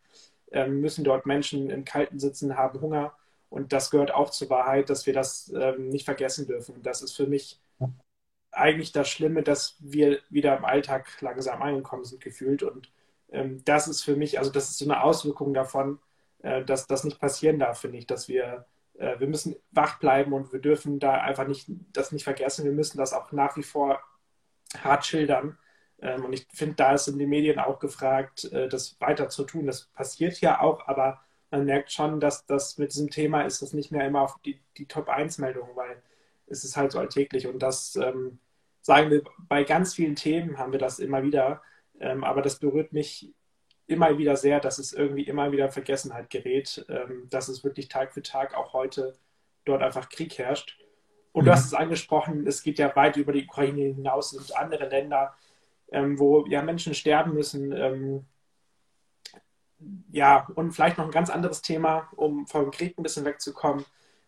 äh, müssen dort Menschen im Kalten sitzen, haben Hunger. Und das gehört auch zur Wahrheit, dass wir das ähm, nicht vergessen dürfen. Und das ist für mich eigentlich das Schlimme, dass wir wieder im Alltag langsam angekommen sind, gefühlt. Und ähm, das ist für mich, also das ist so eine Auswirkung davon, äh, dass das nicht passieren darf, finde ich, dass wir, äh, wir müssen wach bleiben und wir dürfen da einfach nicht, das nicht vergessen. Wir müssen das auch nach wie vor hart schildern ähm, und ich finde, da sind die Medien auch gefragt, äh, das weiter zu tun. Das passiert ja auch, aber man merkt schon, dass das mit diesem Thema ist das nicht mehr immer auf die, die Top-1-Meldung, weil es ist halt so alltäglich. Und das ähm, sagen wir bei ganz vielen Themen haben wir das immer wieder. Ähm, aber das berührt mich immer wieder sehr, dass es irgendwie immer wieder in Vergessenheit gerät, ähm, dass es wirklich Tag für Tag auch heute dort einfach Krieg herrscht. Und mhm. du hast es angesprochen, es geht ja weit über die Ukraine hinaus und andere Länder ähm, wo ja Menschen sterben müssen. Ähm, ja, und vielleicht noch ein ganz anderes Thema, um vom Krieg ein bisschen wegzukommen.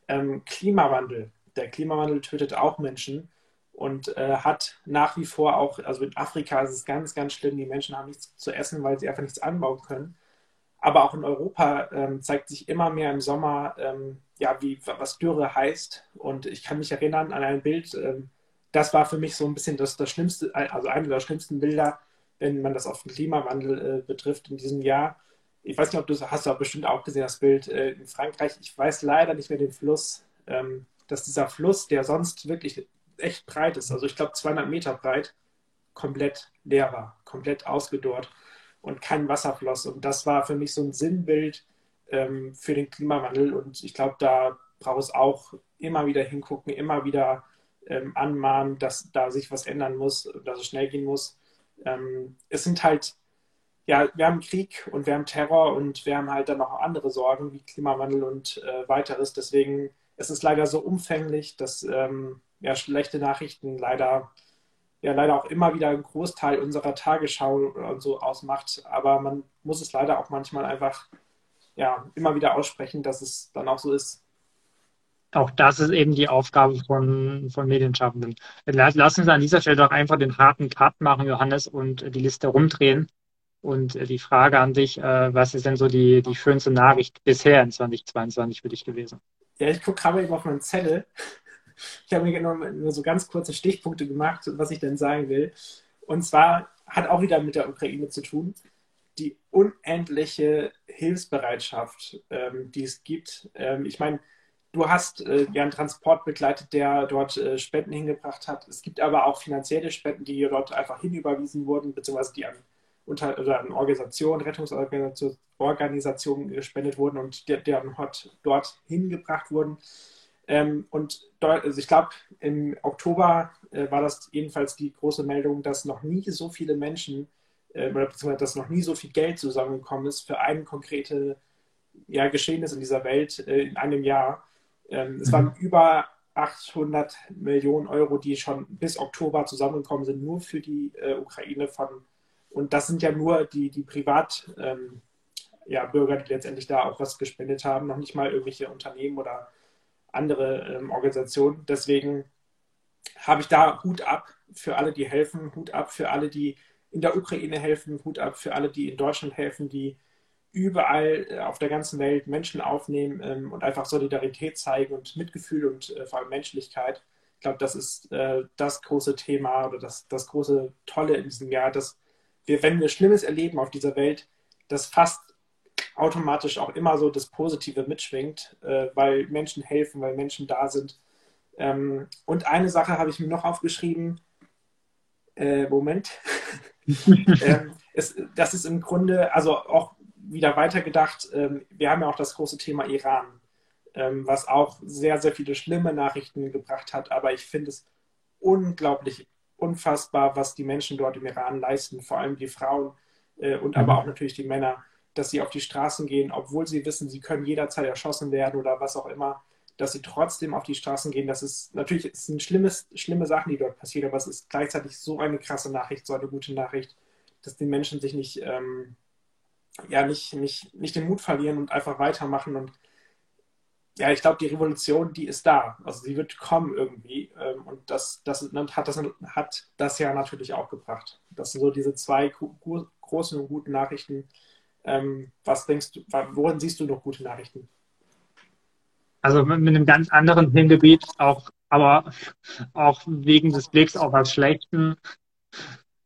Ähm, Klimawandel. Der Klimawandel tötet auch Menschen und äh, hat nach wie vor auch, also in Afrika ist es ganz, ganz schlimm, die Menschen haben nichts zu essen, weil sie einfach nichts anbauen können. Aber auch in Europa ähm, zeigt sich immer mehr im Sommer, ähm, ja, wie, was Dürre heißt. Und ich kann mich erinnern an ein Bild, ähm, das war für mich so ein bisschen das, das Schlimmste, also eine der schlimmsten Bilder, wenn man das auf den Klimawandel äh, betrifft in diesem Jahr. Ich weiß nicht, ob du hast du bestimmt auch gesehen, das Bild äh, in Frankreich. Ich weiß leider nicht mehr den Fluss, ähm, dass dieser Fluss, der sonst wirklich echt breit ist, also ich glaube 200 Meter breit, komplett leer war, komplett ausgedorrt und kein Wasser floss. Und das war für mich so ein Sinnbild ähm, für den Klimawandel. Und ich glaube, da braucht es auch immer wieder hingucken, immer wieder ähm, anmahnen, dass da sich was ändern muss, dass es schnell gehen muss. Ähm, es sind halt, ja, wir haben Krieg und wir haben Terror und wir haben halt dann noch andere Sorgen wie Klimawandel und äh, weiteres. Deswegen ist es leider so umfänglich, dass ähm, ja, schlechte Nachrichten leider ja leider auch immer wieder einen Großteil unserer Tagesschau und so ausmacht. Aber man muss es leider auch manchmal einfach ja, immer wieder aussprechen, dass es dann auch so ist auch das ist eben die Aufgabe von, von Medienschaffenden. Lass, uns an dieser Stelle doch einfach den harten Cut machen, Johannes, und die Liste rumdrehen. Und die Frage an dich, äh, was ist denn so die, die schönste Nachricht bisher in 2022 für dich gewesen? Ja, ich gucke gerade eben auf meinen Zettel. Ich habe mir nur so ganz kurze Stichpunkte gemacht, was ich denn sagen will. Und zwar hat auch wieder mit der Ukraine zu tun. Die unendliche Hilfsbereitschaft, ähm, die es gibt. Ähm, ich meine, Du hast äh, ja einen Transport begleitet, der dort äh, Spenden hingebracht hat. Es gibt aber auch finanzielle Spenden, die dort einfach hinüberwiesen wurden, beziehungsweise die an unter oder an Organisationen, Rettungsorganisationen gespendet wurden und der, der dort hingebracht wurden. Ähm, und dort, also ich glaube, im Oktober äh, war das jedenfalls die große Meldung, dass noch nie so viele Menschen äh, oder beziehungsweise dass noch nie so viel Geld zusammengekommen ist für ein konkrete ja, Geschehnis in dieser Welt äh, in einem Jahr. Ähm, es waren mhm. über 800 Millionen Euro, die schon bis Oktober zusammengekommen sind, nur für die äh, Ukraine von, und das sind ja nur die, die Privatbürger, ähm, ja, die letztendlich da auch was gespendet haben, noch nicht mal irgendwelche Unternehmen oder andere ähm, Organisationen. Deswegen habe ich da Hut ab für alle, die helfen, Hut ab für alle, die in der Ukraine helfen, Hut ab für alle, die in Deutschland helfen, die überall äh, auf der ganzen Welt Menschen aufnehmen ähm, und einfach Solidarität zeigen und Mitgefühl und äh, vor allem Menschlichkeit. Ich glaube, das ist äh, das große Thema oder das, das große Tolle in diesem Jahr, dass wir, wenn wir Schlimmes erleben auf dieser Welt, dass fast automatisch auch immer so das Positive mitschwingt, äh, weil Menschen helfen, weil Menschen da sind. Ähm, und eine Sache habe ich mir noch aufgeschrieben. Äh, Moment. ähm, es, das ist im Grunde, also auch wieder weitergedacht, ähm, wir haben ja auch das große Thema Iran, ähm, was auch sehr, sehr viele schlimme Nachrichten gebracht hat. Aber ich finde es unglaublich unfassbar, was die Menschen dort im Iran leisten, vor allem die Frauen äh, und aber mhm. auch natürlich die Männer, dass sie auf die Straßen gehen, obwohl sie wissen, sie können jederzeit erschossen werden oder was auch immer, dass sie trotzdem auf die Straßen gehen. Das ist natürlich, es sind schlimmes, schlimme Sachen, die dort passieren, aber es ist gleichzeitig so eine krasse Nachricht, so eine gute Nachricht, dass die Menschen sich nicht ähm, ja, nicht, nicht, nicht den Mut verlieren und einfach weitermachen. Und ja, ich glaube, die Revolution, die ist da. Also sie wird kommen irgendwie. Ähm, und das, das, hat, das hat das ja natürlich auch gebracht. Das sind so diese zwei großen und guten Nachrichten. Ähm, was denkst du, worin siehst du noch gute Nachrichten? Also mit einem ganz anderen Themengebiet, auch, aber auch wegen des Blicks auf was Schlechten,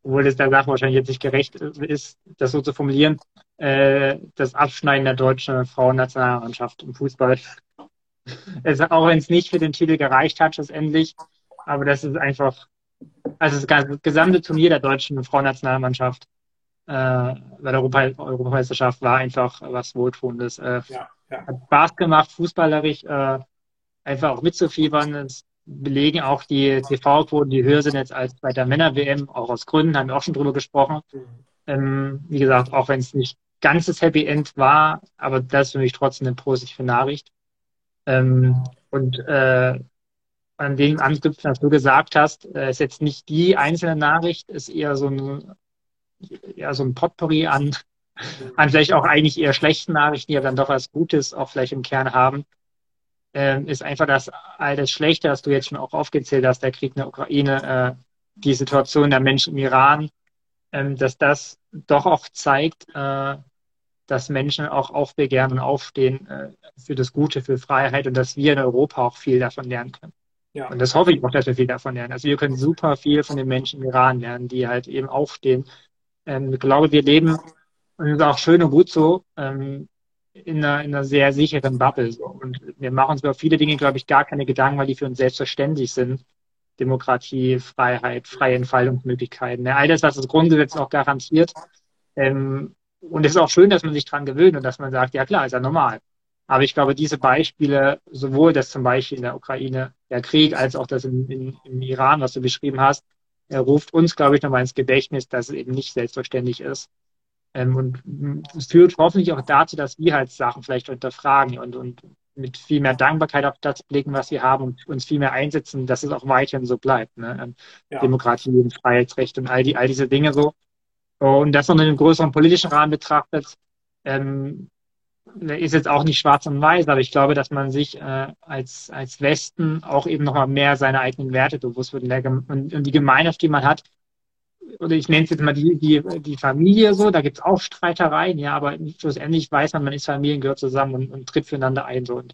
obwohl es der Sache wahrscheinlich jetzt nicht gerecht ist, das so zu formulieren äh, das Abschneiden der deutschen Frauennationalmannschaft im Fußball. Es, auch wenn es nicht für den Titel gereicht hat, schlussendlich. Aber das ist einfach, also das gesamte Turnier der deutschen Frauennationalmannschaft äh, bei der Europa Europameisterschaft war einfach was Wohltuendes. Äh, ja, ja. Hat Spaß gemacht, fußballerisch äh, einfach auch mitzufiebern. Es belegen auch die TV-Quoten, die höher sind jetzt als bei der Männer-WM, auch aus Gründen, haben wir auch schon drüber gesprochen. Ähm, wie gesagt, auch wenn es nicht ganzes Happy End war, aber das ist für mich trotzdem eine positive Nachricht. Ähm, und äh, an dem anknüpfen, was du gesagt hast, äh, ist jetzt nicht die einzelne Nachricht, ist eher so ein, eher so ein Potpourri an, an vielleicht auch eigentlich eher schlechten Nachrichten, die aber dann doch was Gutes auch vielleicht im Kern haben. Ähm, ist einfach das all das Schlechte, was du jetzt schon auch aufgezählt hast, der Krieg in der Ukraine, äh, die Situation der Menschen im Iran, ähm, dass das doch auch zeigt, äh, dass Menschen auch aufbegehren und aufstehen äh, für das Gute, für Freiheit und dass wir in Europa auch viel davon lernen können. Ja. Und das hoffe ich auch, dass wir viel davon lernen. Also wir können super viel von den Menschen im Iran lernen, die halt eben aufstehen. Ähm, ich glaube, wir leben, und das ist auch schön und gut so, ähm, in einer, in einer sehr sicheren Bubble. So. Und wir machen uns über viele Dinge, glaube ich, gar keine Gedanken, weil die für uns selbstverständlich sind. Demokratie, Freiheit, freie Entfaltungsmöglichkeiten. Ja, all das, was das Grundgesetz auch garantiert. Ähm, und es ist auch schön, dass man sich dran gewöhnt und dass man sagt, ja klar, ist ja normal. Aber ich glaube, diese Beispiele, sowohl das zum Beispiel in der Ukraine, der Krieg, als auch das in, in, im Iran, was du beschrieben hast, er ruft uns, glaube ich, nochmal ins Gedächtnis, dass es eben nicht selbstverständlich ist. Ähm, und es führt hoffentlich auch dazu, dass wir halt Sachen vielleicht hinterfragen und, und mit viel mehr Dankbarkeit auf das blicken, was wir haben und uns viel mehr einsetzen, dass es auch weiterhin so bleibt. Ne? Ähm, ja. Demokratie und Freiheitsrecht und all die, all diese Dinge so. Und das noch in einem größeren politischen Rahmen betrachtet, ähm, ist jetzt auch nicht schwarz und weiß, aber ich glaube, dass man sich äh, als, als Westen auch eben nochmal mehr seine eigenen Werte bewusst wird und, und, die Gemeinschaft, die man hat, oder ich nenne es jetzt mal die, die, die Familie so, da gibt es auch Streitereien, ja, aber schlussendlich weiß man, man ist Familien, gehört zusammen und, und tritt füreinander ein. So. Und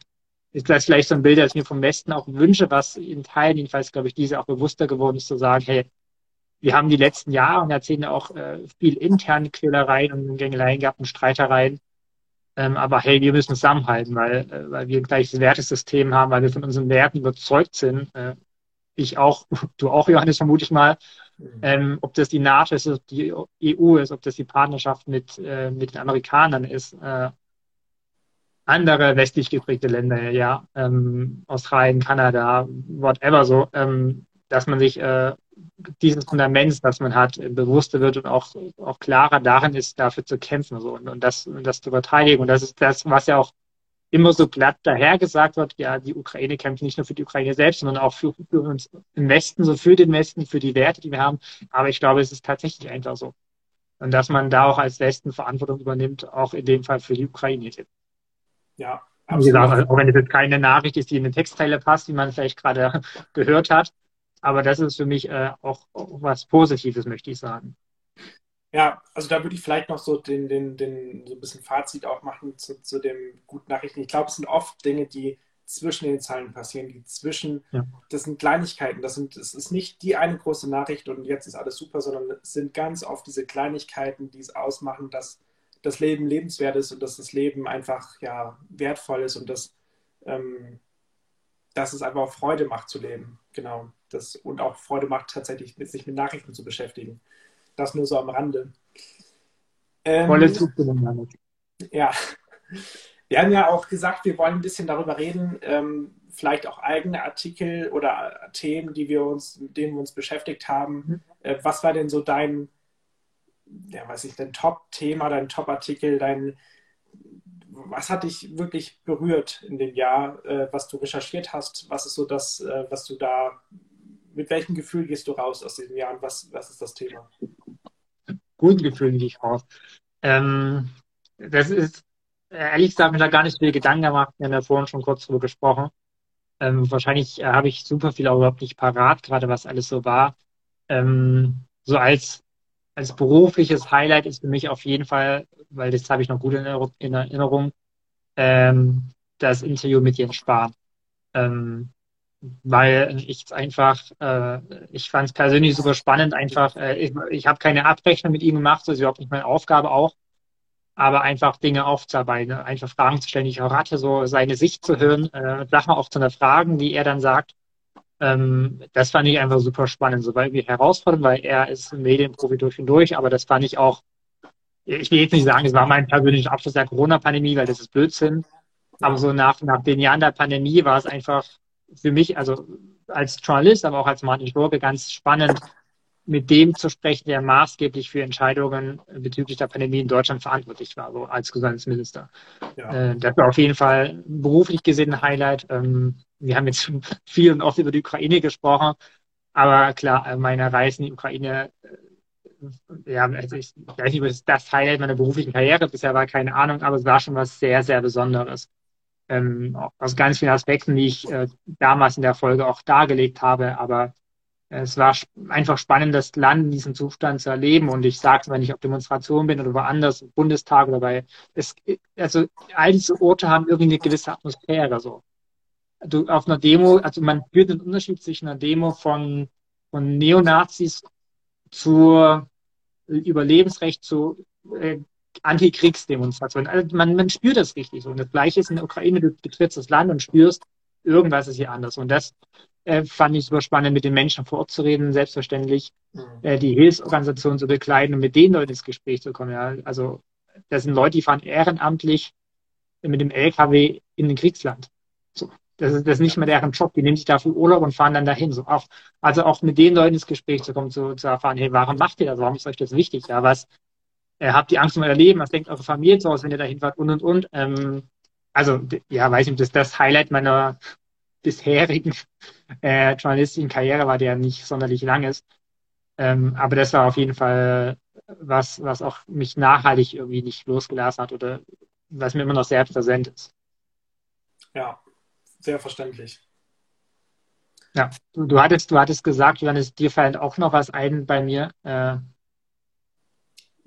ist das vielleicht so ein Bild, das ich mir vom Westen auch wünsche, was in Teilen jedenfalls, glaube ich, diese auch bewusster geworden ist, zu sagen, hey, wir haben die letzten Jahre und Jahrzehnte auch äh, viel interne Quälereien und Gängeleien gehabt und Streitereien. Ähm, aber hey, wir müssen zusammenhalten, weil, äh, weil wir ein gleiches Wertesystem haben, weil wir von unseren Werten überzeugt sind. Äh, ich auch, du auch, Johannes, vermute ich mal. Mhm. Ähm, ob das die NATO ist, ob die EU ist, ob das die Partnerschaft mit, äh, mit den Amerikanern ist, äh, andere westlich geprägte Länder, ja, ähm, Australien, Kanada, whatever so, ähm, dass man sich äh, dieses Fundament, das man hat, bewusster wird und auch, auch klarer darin ist, dafür zu kämpfen so, und, und das, das zu verteidigen. Und das ist das, was ja auch immer so glatt dahergesagt wird, ja, die Ukraine kämpft nicht nur für die Ukraine selbst, sondern auch für, für uns im Westen, so für den Westen, für die Werte, die wir haben. Aber ich glaube, es ist tatsächlich einfach so. Und dass man da auch als Westen Verantwortung übernimmt, auch in dem Fall für die Ukraine. Ja, absolut. Wie gesagt, auch wenn es jetzt keine Nachricht ist, die in eine Textteile passt, wie man vielleicht gerade gehört hat. Aber das ist für mich äh, auch, auch was Positives, möchte ich sagen. Ja, also da würde ich vielleicht noch so den, den, den so ein bisschen Fazit auch machen zu, zu den guten Nachrichten. Ich glaube, es sind oft Dinge, die zwischen den Zeilen passieren, die zwischen, ja. das sind Kleinigkeiten, das sind, es ist nicht die eine große Nachricht und jetzt ist alles super, sondern es sind ganz oft diese Kleinigkeiten, die es ausmachen, dass das Leben lebenswert ist und dass das Leben einfach ja wertvoll ist und dass, ähm, dass es einfach auch Freude macht zu leben. Genau. Das, und auch Freude macht, tatsächlich sich mit Nachrichten zu beschäftigen. Das nur so am Rande. Ähm, Volle Zustimmung damit. Ja. Wir haben ja auch gesagt, wir wollen ein bisschen darüber reden, ähm, vielleicht auch eigene Artikel oder Themen, die wir uns, mit denen wir uns beschäftigt haben. Mhm. Äh, was war denn so dein, ja, weiß ich, dein Top-Thema, dein Top-Artikel, dein, was hat dich wirklich berührt in dem Jahr, äh, was du recherchiert hast? Was ist so das, äh, was du da, mit welchem Gefühl gehst du raus aus diesem Jahr und was, was ist das Thema? guten Gefühlen gehe ich raus. Ähm, das ist, ehrlich gesagt, mir da gar nicht so viel Gedanken gemacht. Wir haben ja vorhin schon kurz drüber gesprochen. Ähm, wahrscheinlich äh, habe ich super viel auch überhaupt nicht parat, gerade was alles so war. Ähm, so als, als berufliches Highlight ist für mich auf jeden Fall, weil das habe ich noch gut in, in Erinnerung, ähm, das Interview mit Jens Spahn. Ähm, weil ich es einfach, äh, ich fand es persönlich super spannend, einfach, äh, ich, ich habe keine Abrechnung mit ihm gemacht, das ist überhaupt nicht meine Aufgabe auch, aber einfach Dinge aufzuarbeiten, einfach Fragen zu stellen, die ich auch hatte, so seine Sicht zu hören, äh, Sachen auch zu hinterfragen, die er dann sagt. Ähm, das fand ich einfach super spannend, so weil wir herausfordern, weil er ist Medienprofi durch und durch, aber das fand ich auch, ich will jetzt nicht sagen, es war mein persönlicher Abschluss der Corona-Pandemie, weil das ist Blödsinn, aber so nach, nach den Jahren der Pandemie war es einfach für mich, also als Journalist, aber auch als Martin Schurke, ganz spannend, mit dem zu sprechen, der maßgeblich für Entscheidungen bezüglich der Pandemie in Deutschland verantwortlich war, so als Gesundheitsminister. Ja. Äh, das war auf jeden Fall beruflich gesehen ein Highlight. Ähm, wir haben jetzt viel und oft über die Ukraine gesprochen, aber klar, äh, meine Reise in die Ukraine, äh, ja, also ich weiß nicht, ob das Highlight meiner beruflichen Karriere bisher war, keine Ahnung, aber es war schon was sehr, sehr Besonderes ähm, aus ganz vielen Aspekten, die ich äh, damals in der Folge auch dargelegt habe. Aber äh, es war einfach spannend, das Land in diesem Zustand zu erleben. Und ich sage es, wenn ich auf Demonstrationen bin oder woanders, im Bundestag oder bei, es, also all diese Orte haben irgendwie eine gewisse Atmosphäre. So. Du, auf einer Demo, also man spürt den Unterschied zwischen einer Demo von, von Neonazis zur Überlebensrecht zu äh, Antikriegsdemonstration. Also man, man spürt das richtig so. Und das Gleiche ist in der Ukraine, du betrittst das Land und spürst, irgendwas ist hier anders. Und das äh, fand ich super spannend, mit den Menschen vor Ort zu reden, selbstverständlich, mhm. äh, die Hilfsorganisation zu bekleiden und mit den Leuten ins Gespräch zu kommen. Ja. Also das sind Leute, die fahren ehrenamtlich mit dem LKW in den Kriegsland. So. Das ist, das ist nicht mehr deren Job. Die nehmen sich dafür Urlaub und fahren dann dahin. So auch, also auch mit den Leuten ins Gespräch zu kommen, zu, zu erfahren, hey, warum macht ihr das? Warum ist euch das wichtig? Ja, was, äh, habt ihr Angst um euer Leben, was denkt eure Familie so aus, wenn ihr dahin fahrt und und und. Ähm, also ja, weiß nicht, das das Highlight meiner bisherigen äh, journalistischen Karriere war, der nicht sonderlich lang ist. Ähm, aber das war auf jeden Fall was, was auch mich nachhaltig irgendwie nicht losgelassen hat oder was mir immer noch sehr präsent ist. Ja, sehr verständlich. Ja, du, du hattest, du hattest gesagt, Johannes, dir fällt auch noch was ein bei mir. Äh,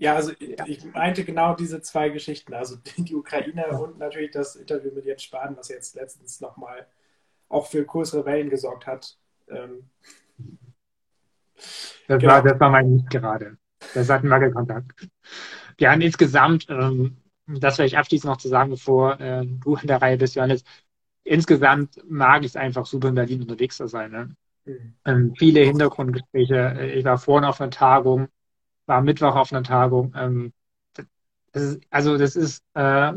ja, also ich meinte genau diese zwei Geschichten, also die Ukraine und natürlich das Interview mit Jens Spahn, was jetzt letztens nochmal auch für größere Wellen gesorgt hat. Ähm, das, genau. war, das war mein Nicht gerade. Das hat einen Wackelkontakt. Wir haben insgesamt, ähm, das vielleicht abschließend noch zu sagen, bevor äh, du in der Reihe bist, Johannes, insgesamt mag ich es einfach super in Berlin unterwegs zu sein. Ne? Mhm. Ähm, viele Hintergrundgespräche. Ich war vorhin auf einer Tagung, war Mittwoch auf einer Tagung. Ähm, das ist, also das ist äh,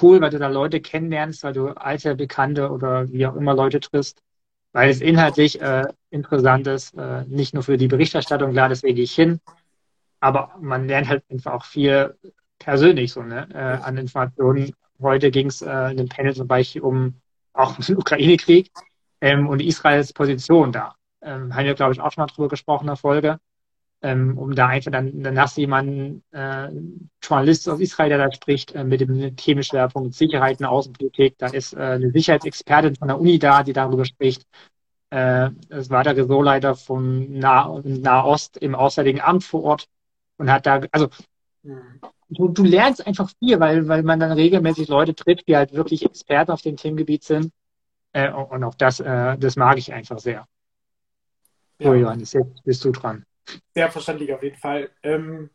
cool, weil du da Leute kennenlernst, weil du alte Bekannte oder wie auch immer Leute triffst, weil es inhaltlich äh, interessant ist, äh, nicht nur für die Berichterstattung, klar, deswegen gehe ich hin, aber man lernt halt einfach auch viel persönlich so ne, äh, an Informationen. Heute ging es äh, in dem Panel zum Beispiel um auch den Ukraine-Krieg ähm, und Israels Position da. Ähm, haben wir, glaube ich, auch schon mal drüber gesprochen in der Folge ähm, um da einfach dann, du jemanden, äh, Journalist aus Israel, der da spricht, äh, mit dem Themenschwerpunkt Sicherheit und Außenpolitik. Da ist äh, eine Sicherheitsexpertin von der Uni da, die darüber spricht. Äh, es war der Ressortleiter von nah Nahost im Auswärtigen Amt vor Ort und hat da, also du, du lernst einfach viel, weil, weil man dann regelmäßig Leute trifft, die halt wirklich Experten auf dem Themengebiet sind. Äh, und auch das, äh, das mag ich einfach sehr. Ja. So, Johannes, jetzt bist du dran. Sehr verständlich auf jeden Fall. Ähm,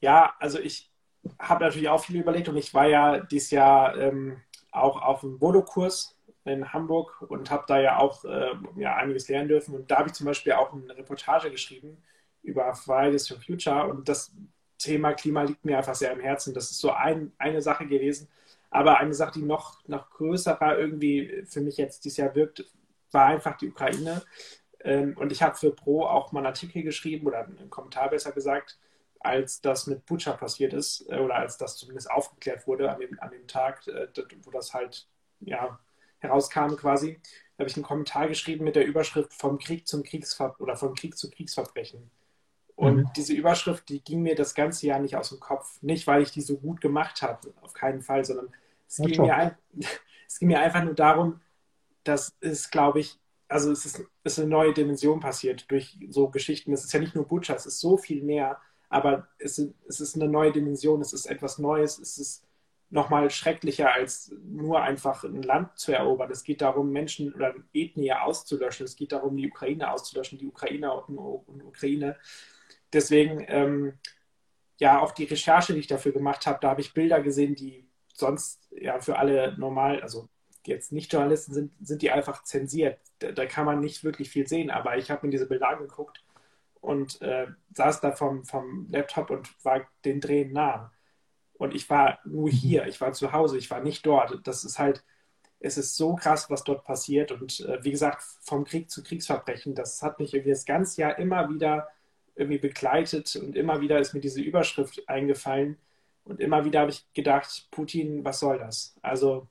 ja, also ich habe natürlich auch viel überlegt und ich war ja dieses Jahr ähm, auch auf dem Bodo-Kurs in Hamburg und habe da ja auch äh, ja, einiges lernen dürfen. Und da habe ich zum Beispiel auch eine Reportage geschrieben über Fridays for Future und das Thema Klima liegt mir einfach sehr am Herzen. Das ist so ein, eine Sache gewesen. Aber eine Sache, die noch, noch größerer irgendwie für mich jetzt dieses Jahr wirkt, war einfach die Ukraine. Ähm, und ich habe für Pro auch mal einen Artikel geschrieben oder einen Kommentar besser gesagt, als das mit Butcher passiert ist äh, oder als das zumindest aufgeklärt wurde an dem, an dem Tag, äh, wo das halt ja, herauskam quasi. Da habe ich einen Kommentar geschrieben mit der Überschrift vom Krieg zum Kriegsver oder vom Krieg zu Kriegsverbrechen. Und mhm. diese Überschrift, die ging mir das ganze Jahr nicht aus dem Kopf. Nicht, weil ich die so gut gemacht habe, auf keinen Fall, sondern es, ging mir, ein, es ging mir einfach nur darum, dass es, glaube ich, also es ist, ist eine neue Dimension passiert durch so Geschichten. Es ist ja nicht nur Butcher, es ist so viel mehr, aber es, es ist eine neue Dimension, es ist etwas Neues, es ist nochmal schrecklicher, als nur einfach ein Land zu erobern. Es geht darum, Menschen oder Ethnie auszulöschen. Es geht darum, die Ukraine auszulöschen, die Ukrainer und, und Ukraine. Deswegen, ähm, ja, auch die Recherche, die ich dafür gemacht habe, da habe ich Bilder gesehen, die sonst ja für alle normal, also jetzt nicht Journalisten sind, sind die einfach zensiert. Da, da kann man nicht wirklich viel sehen, aber ich habe mir diese Bilder angeguckt und äh, saß da vom, vom Laptop und war den Drehen nah. Und ich war nur mhm. hier, ich war zu Hause, ich war nicht dort. Das ist halt, es ist so krass, was dort passiert. Und äh, wie gesagt, vom Krieg zu Kriegsverbrechen, das hat mich irgendwie das ganze Jahr immer wieder irgendwie begleitet und immer wieder ist mir diese Überschrift eingefallen. Und immer wieder habe ich gedacht, Putin, was soll das? Also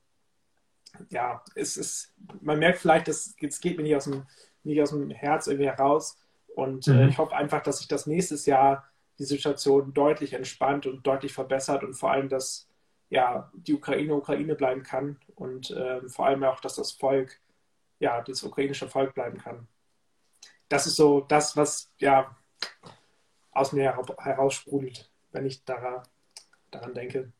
ja, es ist, man merkt vielleicht, es geht mir nicht aus dem, nicht aus dem Herz irgendwie heraus. Und äh, mhm. äh, ich hoffe einfach, dass sich das nächstes Jahr die Situation deutlich entspannt und deutlich verbessert und vor allem, dass ja, die Ukraine Ukraine bleiben kann und äh, vor allem auch, dass das Volk, ja, das ukrainische Volk bleiben kann. Das ist so das, was ja aus mir heraussprudelt, wenn ich daran, daran denke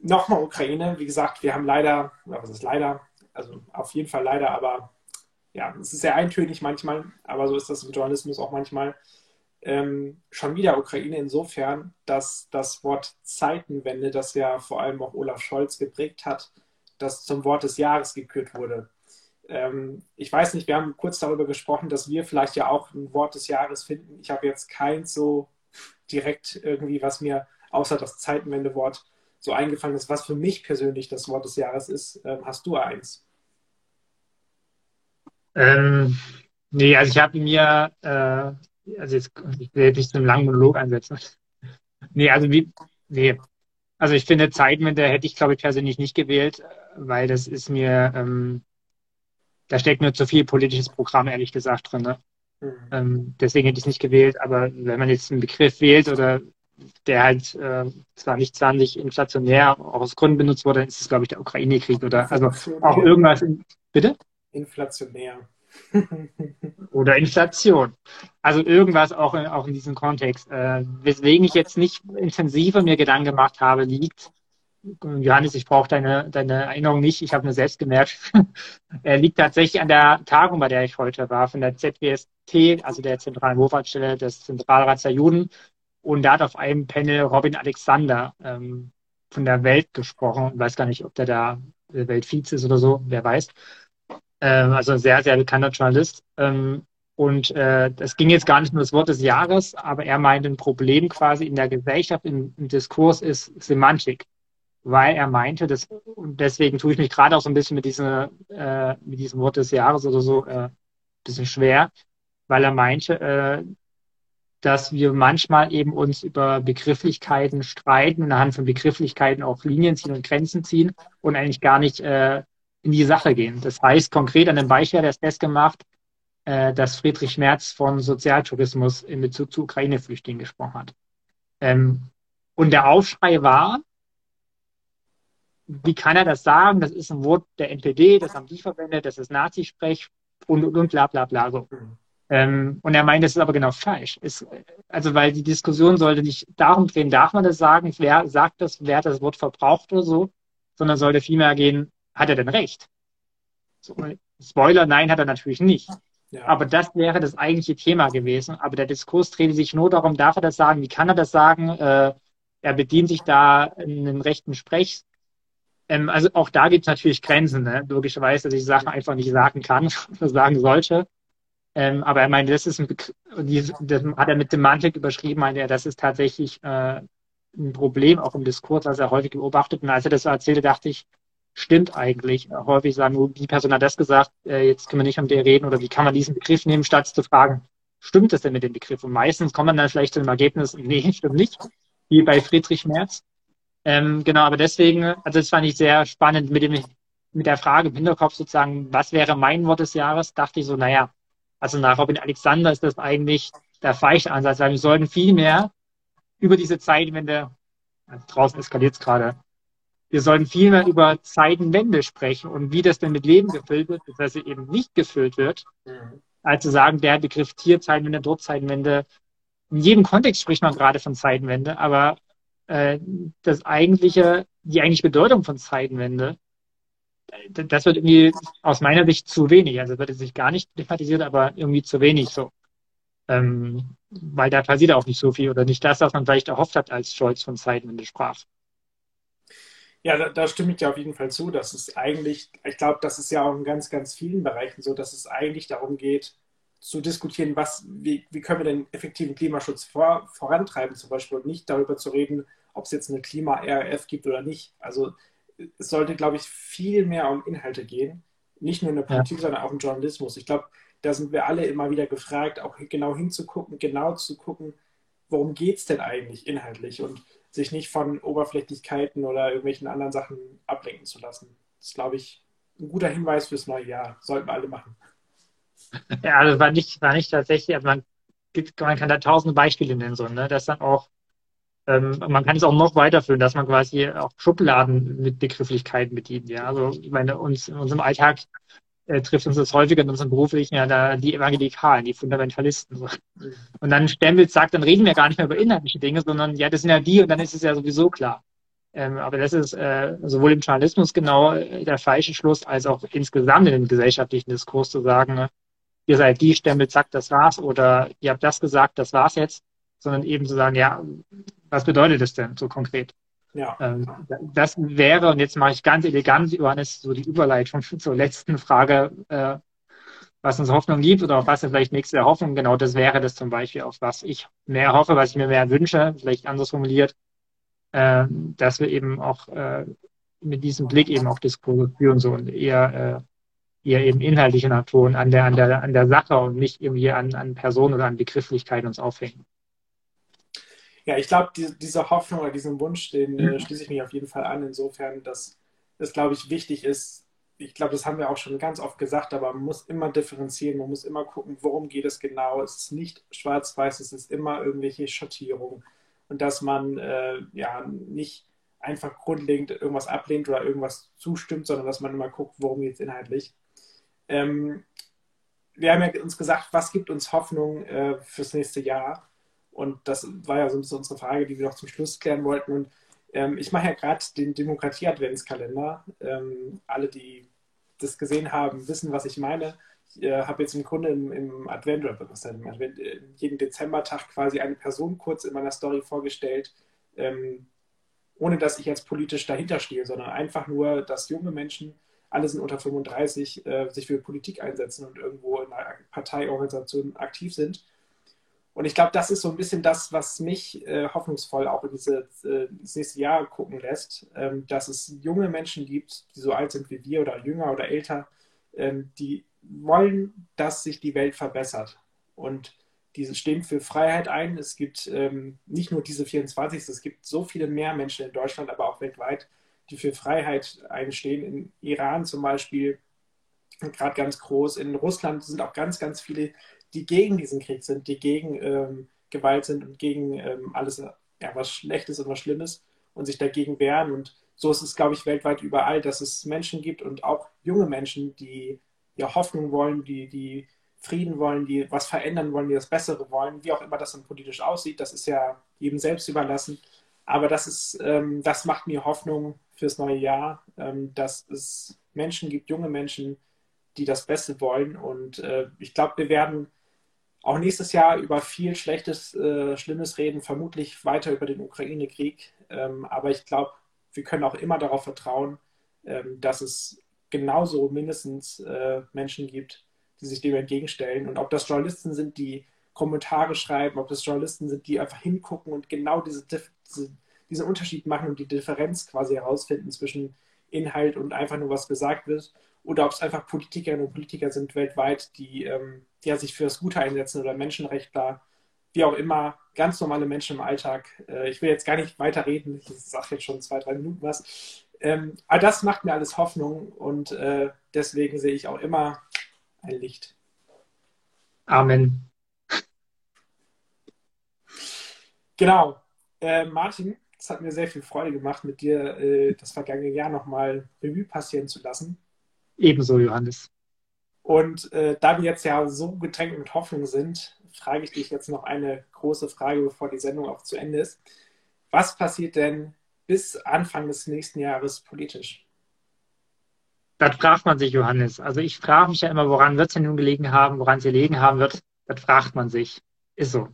nochmal Ukraine. Wie gesagt, wir haben leider, was ist leider, also auf jeden Fall leider, aber ja, es ist sehr eintönig manchmal, aber so ist das im Journalismus auch manchmal. Ähm, schon wieder Ukraine insofern, dass das Wort Zeitenwende, das ja vor allem auch Olaf Scholz geprägt hat, das zum Wort des Jahres gekürt wurde. Ähm, ich weiß nicht, wir haben kurz darüber gesprochen, dass wir vielleicht ja auch ein Wort des Jahres finden. Ich habe jetzt keins so direkt irgendwie, was mir außer das Zeitenwende-Wort so eingefallen ist, was für mich persönlich das Wort des Jahres ist. Ähm, hast du eins? Ähm, nee, also ich habe mir, äh, also jetzt, ich will jetzt nicht so einen langen Monolog einsetzen. Nee, also wie, nee. Also ich finde Zeitwende hätte ich, glaube ich, persönlich nicht gewählt, weil das ist mir, ähm, da steckt mir zu viel politisches Programm, ehrlich gesagt, drin. Ne? Mhm. Ähm, deswegen hätte ich es nicht gewählt, aber wenn man jetzt einen Begriff wählt oder der halt äh, zwar nicht 20 inflationär aus Gründen benutzt wurde, ist es, glaube ich, der Ukraine-Krieg oder also auch irgendwas. In, bitte? Inflationär. oder Inflation. Also irgendwas auch in, auch in diesem Kontext. Äh, weswegen ich jetzt nicht intensiver mir Gedanken gemacht habe, liegt, Johannes, ich brauche deine, deine Erinnerung nicht, ich habe nur selbst gemerkt, er liegt tatsächlich an der Tagung, bei der ich heute war, von der ZWST, also der Zentralen Wohlfahrtsstelle des Zentralrats der Juden, und da hat auf einem Panel Robin Alexander ähm, von der Welt gesprochen. Ich weiß gar nicht, ob der da Weltvize ist oder so, wer weiß. ähm, also ein sehr, sehr bekannter Journalist. Ähm, und äh, das ging jetzt gar nicht nur das Wort des Jahres, aber er meinte, ein Problem quasi in der Gesellschaft, im, im Diskurs ist Semantik. Weil er meinte, dass, und deswegen tue ich mich gerade auch so ein bisschen mit, diese, äh, mit diesem Wort des Jahres oder so äh, bisschen schwer, weil er meinte, äh, dass wir manchmal eben uns über Begrifflichkeiten streiten und anhand von Begrifflichkeiten auch Linien ziehen und Grenzen ziehen und eigentlich gar nicht äh, in die Sache gehen. Das heißt konkret an dem Beispiel, der ist festgemacht, äh, dass Friedrich Merz von Sozialtourismus in Bezug zu Ukraine-Flüchtlingen gesprochen hat. Ähm, und der Aufschrei war, wie kann er das sagen? Das ist ein Wort der NPD, das haben die verwendet, das ist Nazisprech und, und, und bla bla bla. So. Ähm, und er meint, das ist aber genau falsch. Ist, also, weil die Diskussion sollte nicht darum drehen, darf man das sagen, wer sagt das, wer hat das Wort verbraucht oder so, sondern sollte vielmehr gehen, hat er denn recht? So, Spoiler, nein, hat er natürlich nicht. Ja. Aber das wäre das eigentliche Thema gewesen. Aber der Diskurs dreht sich nur darum, darf er das sagen, wie kann er das sagen? Äh, er bedient sich da in einem rechten Sprech. Ähm, also auch da gibt es natürlich Grenzen, ne? logischerweise, dass ich Sachen einfach nicht sagen kann oder sagen sollte. Ähm, aber er meinte, das ist ein, das hat er mit Semantik überschrieben, meinte er, das ist tatsächlich äh, ein Problem, auch im Diskurs, was er häufig beobachtet. Und als er das so erzählte, dachte ich, stimmt eigentlich. Häufig sagen nur, die Person hat das gesagt, äh, jetzt können wir nicht um der reden oder wie kann man diesen Begriff nehmen, statt zu fragen, stimmt das denn mit dem Begriff? Und meistens kommt man dann vielleicht zu dem Ergebnis, nee, stimmt nicht, wie bei Friedrich Merz. Ähm, genau, aber deswegen, also das fand ich sehr spannend mit dem, mit der Frage im Hinterkopf sozusagen, was wäre mein Wort des Jahres, dachte ich so, naja, also nach Robin Alexander ist das eigentlich der falsche Ansatz, weil wir sollten viel mehr über diese Zeitwende, also draußen eskaliert es gerade, wir sollten viel mehr über Zeitenwende sprechen und wie das denn mit Leben gefüllt wird, dass sie eben nicht gefüllt wird, als zu sagen, der Begriff Tier, Zeitenwende, dort Zeitenwende. In jedem Kontext spricht man gerade von Zeitenwende, aber äh, das eigentliche, die eigentliche Bedeutung von Zeitenwende das wird irgendwie aus meiner Sicht zu wenig. Also wird es sich gar nicht thematisiert, aber irgendwie zu wenig so. Ähm, weil da passiert auch nicht so viel oder nicht das, was man vielleicht erhofft hat, als Scholz von Zeitenwende sprach. Ja, da, da, stimme ich dir auf jeden Fall zu. dass es eigentlich, ich glaube, das ist ja auch in ganz, ganz vielen Bereichen so, dass es eigentlich darum geht, zu diskutieren, was, wie, wie können wir den effektiven Klimaschutz vor, vorantreiben, zum Beispiel, und nicht darüber zu reden, ob es jetzt eine Klima-RF gibt oder nicht. Also es sollte, glaube ich, viel mehr um Inhalte gehen. Nicht nur in der Politik, ja. sondern auch im Journalismus. Ich glaube, da sind wir alle immer wieder gefragt, auch genau hinzugucken, genau zu gucken, worum geht es denn eigentlich inhaltlich und sich nicht von Oberflächlichkeiten oder irgendwelchen anderen Sachen ablenken zu lassen. Das ist, glaube ich, ein guter Hinweis fürs neue Jahr. Sollten wir alle machen. Ja, das war nicht, war nicht tatsächlich, also man, man kann da tausende Beispiele nennen, so, ne? dass dann auch ähm, man kann es auch noch weiterführen, dass man quasi auch Schubladen mit Begrifflichkeiten bedient. Ja, also ich meine, uns in unserem Alltag äh, trifft uns das häufiger in unserem beruflichen ja da die Evangelikalen, die Fundamentalisten. So. Und dann Stempel sagt, dann reden wir gar nicht mehr über inhaltliche Dinge, sondern ja, das sind ja die und dann ist es ja sowieso klar. Ähm, aber das ist äh, sowohl im Journalismus genau äh, der falsche Schluss, als auch insgesamt in dem gesellschaftlichen Diskurs zu sagen, ne, ihr seid die, Stempel sagt, das war's, oder ihr habt das gesagt, das war's jetzt, sondern eben zu sagen, ja, was bedeutet das denn so konkret? Ja. Ähm, das wäre, und jetzt mache ich ganz elegant, Johannes, so die Überleitung zur letzten Frage, äh, was uns Hoffnung gibt oder auf was wir vielleicht nächste Hoffnung, genau das wäre das zum Beispiel, auf was ich mehr hoffe, was ich mir mehr wünsche, vielleicht anders formuliert, äh, dass wir eben auch äh, mit diesem Blick eben auch Diskurse führen so und eher, äh, eher eben inhaltliche Natur an der, an der, an der Sache und nicht irgendwie an, an Personen oder an Begrifflichkeiten uns aufhängen. Ja, ich glaube, die, diese Hoffnung oder diesen Wunsch, den äh, schließe ich mich auf jeden Fall an, insofern, dass es, glaube ich, wichtig ist. Ich glaube, das haben wir auch schon ganz oft gesagt, aber man muss immer differenzieren, man muss immer gucken, worum geht es genau. Es ist nicht schwarz-weiß, es ist immer irgendwelche Schattierungen. Und dass man äh, ja nicht einfach grundlegend irgendwas ablehnt oder irgendwas zustimmt, sondern dass man immer guckt, worum geht es inhaltlich. Ähm, wir haben ja uns gesagt, was gibt uns Hoffnung äh, fürs nächste Jahr? Und das war ja so ein bisschen unsere Frage, die wir noch zum Schluss klären wollten. Und ähm, ich mache ja gerade den Demokratie-Adventskalender. Ähm, alle, die das gesehen haben, wissen, was ich meine. Ich äh, habe jetzt im Grunde im, im Advent oder was denn, im Advent, äh, jeden Dezembertag quasi eine Person kurz in meiner Story vorgestellt, ähm, ohne dass ich jetzt politisch dahinter stehe, sondern einfach nur, dass junge Menschen alle sind unter 35, äh, sich für Politik einsetzen und irgendwo in einer Parteiorganisation aktiv sind. Und ich glaube, das ist so ein bisschen das, was mich äh, hoffnungsvoll auch in diese, äh, das nächste Jahr gucken lässt, ähm, dass es junge Menschen gibt, die so alt sind wie wir oder jünger oder älter, ähm, die wollen, dass sich die Welt verbessert. Und diese stehen für Freiheit ein. Es gibt ähm, nicht nur diese 24, es gibt so viele mehr Menschen in Deutschland, aber auch weltweit, die für Freiheit einstehen. In Iran zum Beispiel, gerade ganz groß. In Russland sind auch ganz, ganz viele, die gegen diesen Krieg sind, die gegen ähm, Gewalt sind und gegen ähm, alles, ja, was Schlechtes und was Schlimmes und sich dagegen wehren. Und so ist es, glaube ich, weltweit überall, dass es Menschen gibt und auch junge Menschen, die ja Hoffnung wollen, die, die Frieden wollen, die was verändern wollen, die das Bessere wollen, wie auch immer das dann politisch aussieht, das ist ja jedem selbst überlassen. Aber das ist, ähm, das macht mir Hoffnung fürs neue Jahr, ähm, dass es Menschen gibt, junge Menschen, die das Beste wollen. Und äh, ich glaube, wir werden auch nächstes Jahr über viel Schlechtes, äh, Schlimmes reden, vermutlich weiter über den Ukraine-Krieg. Ähm, aber ich glaube, wir können auch immer darauf vertrauen, ähm, dass es genauso mindestens äh, Menschen gibt, die sich dem entgegenstellen. Und ob das Journalisten sind, die Kommentare schreiben, ob das Journalisten sind, die einfach hingucken und genau diese, diese, diesen Unterschied machen und die Differenz quasi herausfinden zwischen Inhalt und einfach nur was gesagt wird. Oder ob es einfach Politikerinnen und Politiker sind weltweit, die ähm, ja, sich für das Gute einsetzen oder Menschenrechtler, wie auch immer, ganz normale Menschen im Alltag. Äh, ich will jetzt gar nicht weiter reden, ich sage jetzt schon zwei, drei Minuten was. Ähm, aber das macht mir alles Hoffnung und äh, deswegen sehe ich auch immer ein Licht. Amen. Genau. Äh, Martin, es hat mir sehr viel Freude gemacht, mit dir äh, das vergangene Jahr nochmal Revue passieren zu lassen. Ebenso, Johannes. Und äh, da wir jetzt ja so getränkt mit Hoffnung sind, frage ich dich jetzt noch eine große Frage, bevor die Sendung auch zu Ende ist. Was passiert denn bis Anfang des nächsten Jahres politisch? Das fragt man sich, Johannes. Also ich frage mich ja immer, woran wird es denn nun gelegen haben, woran es gelegen haben wird. Das fragt man sich. Ist so.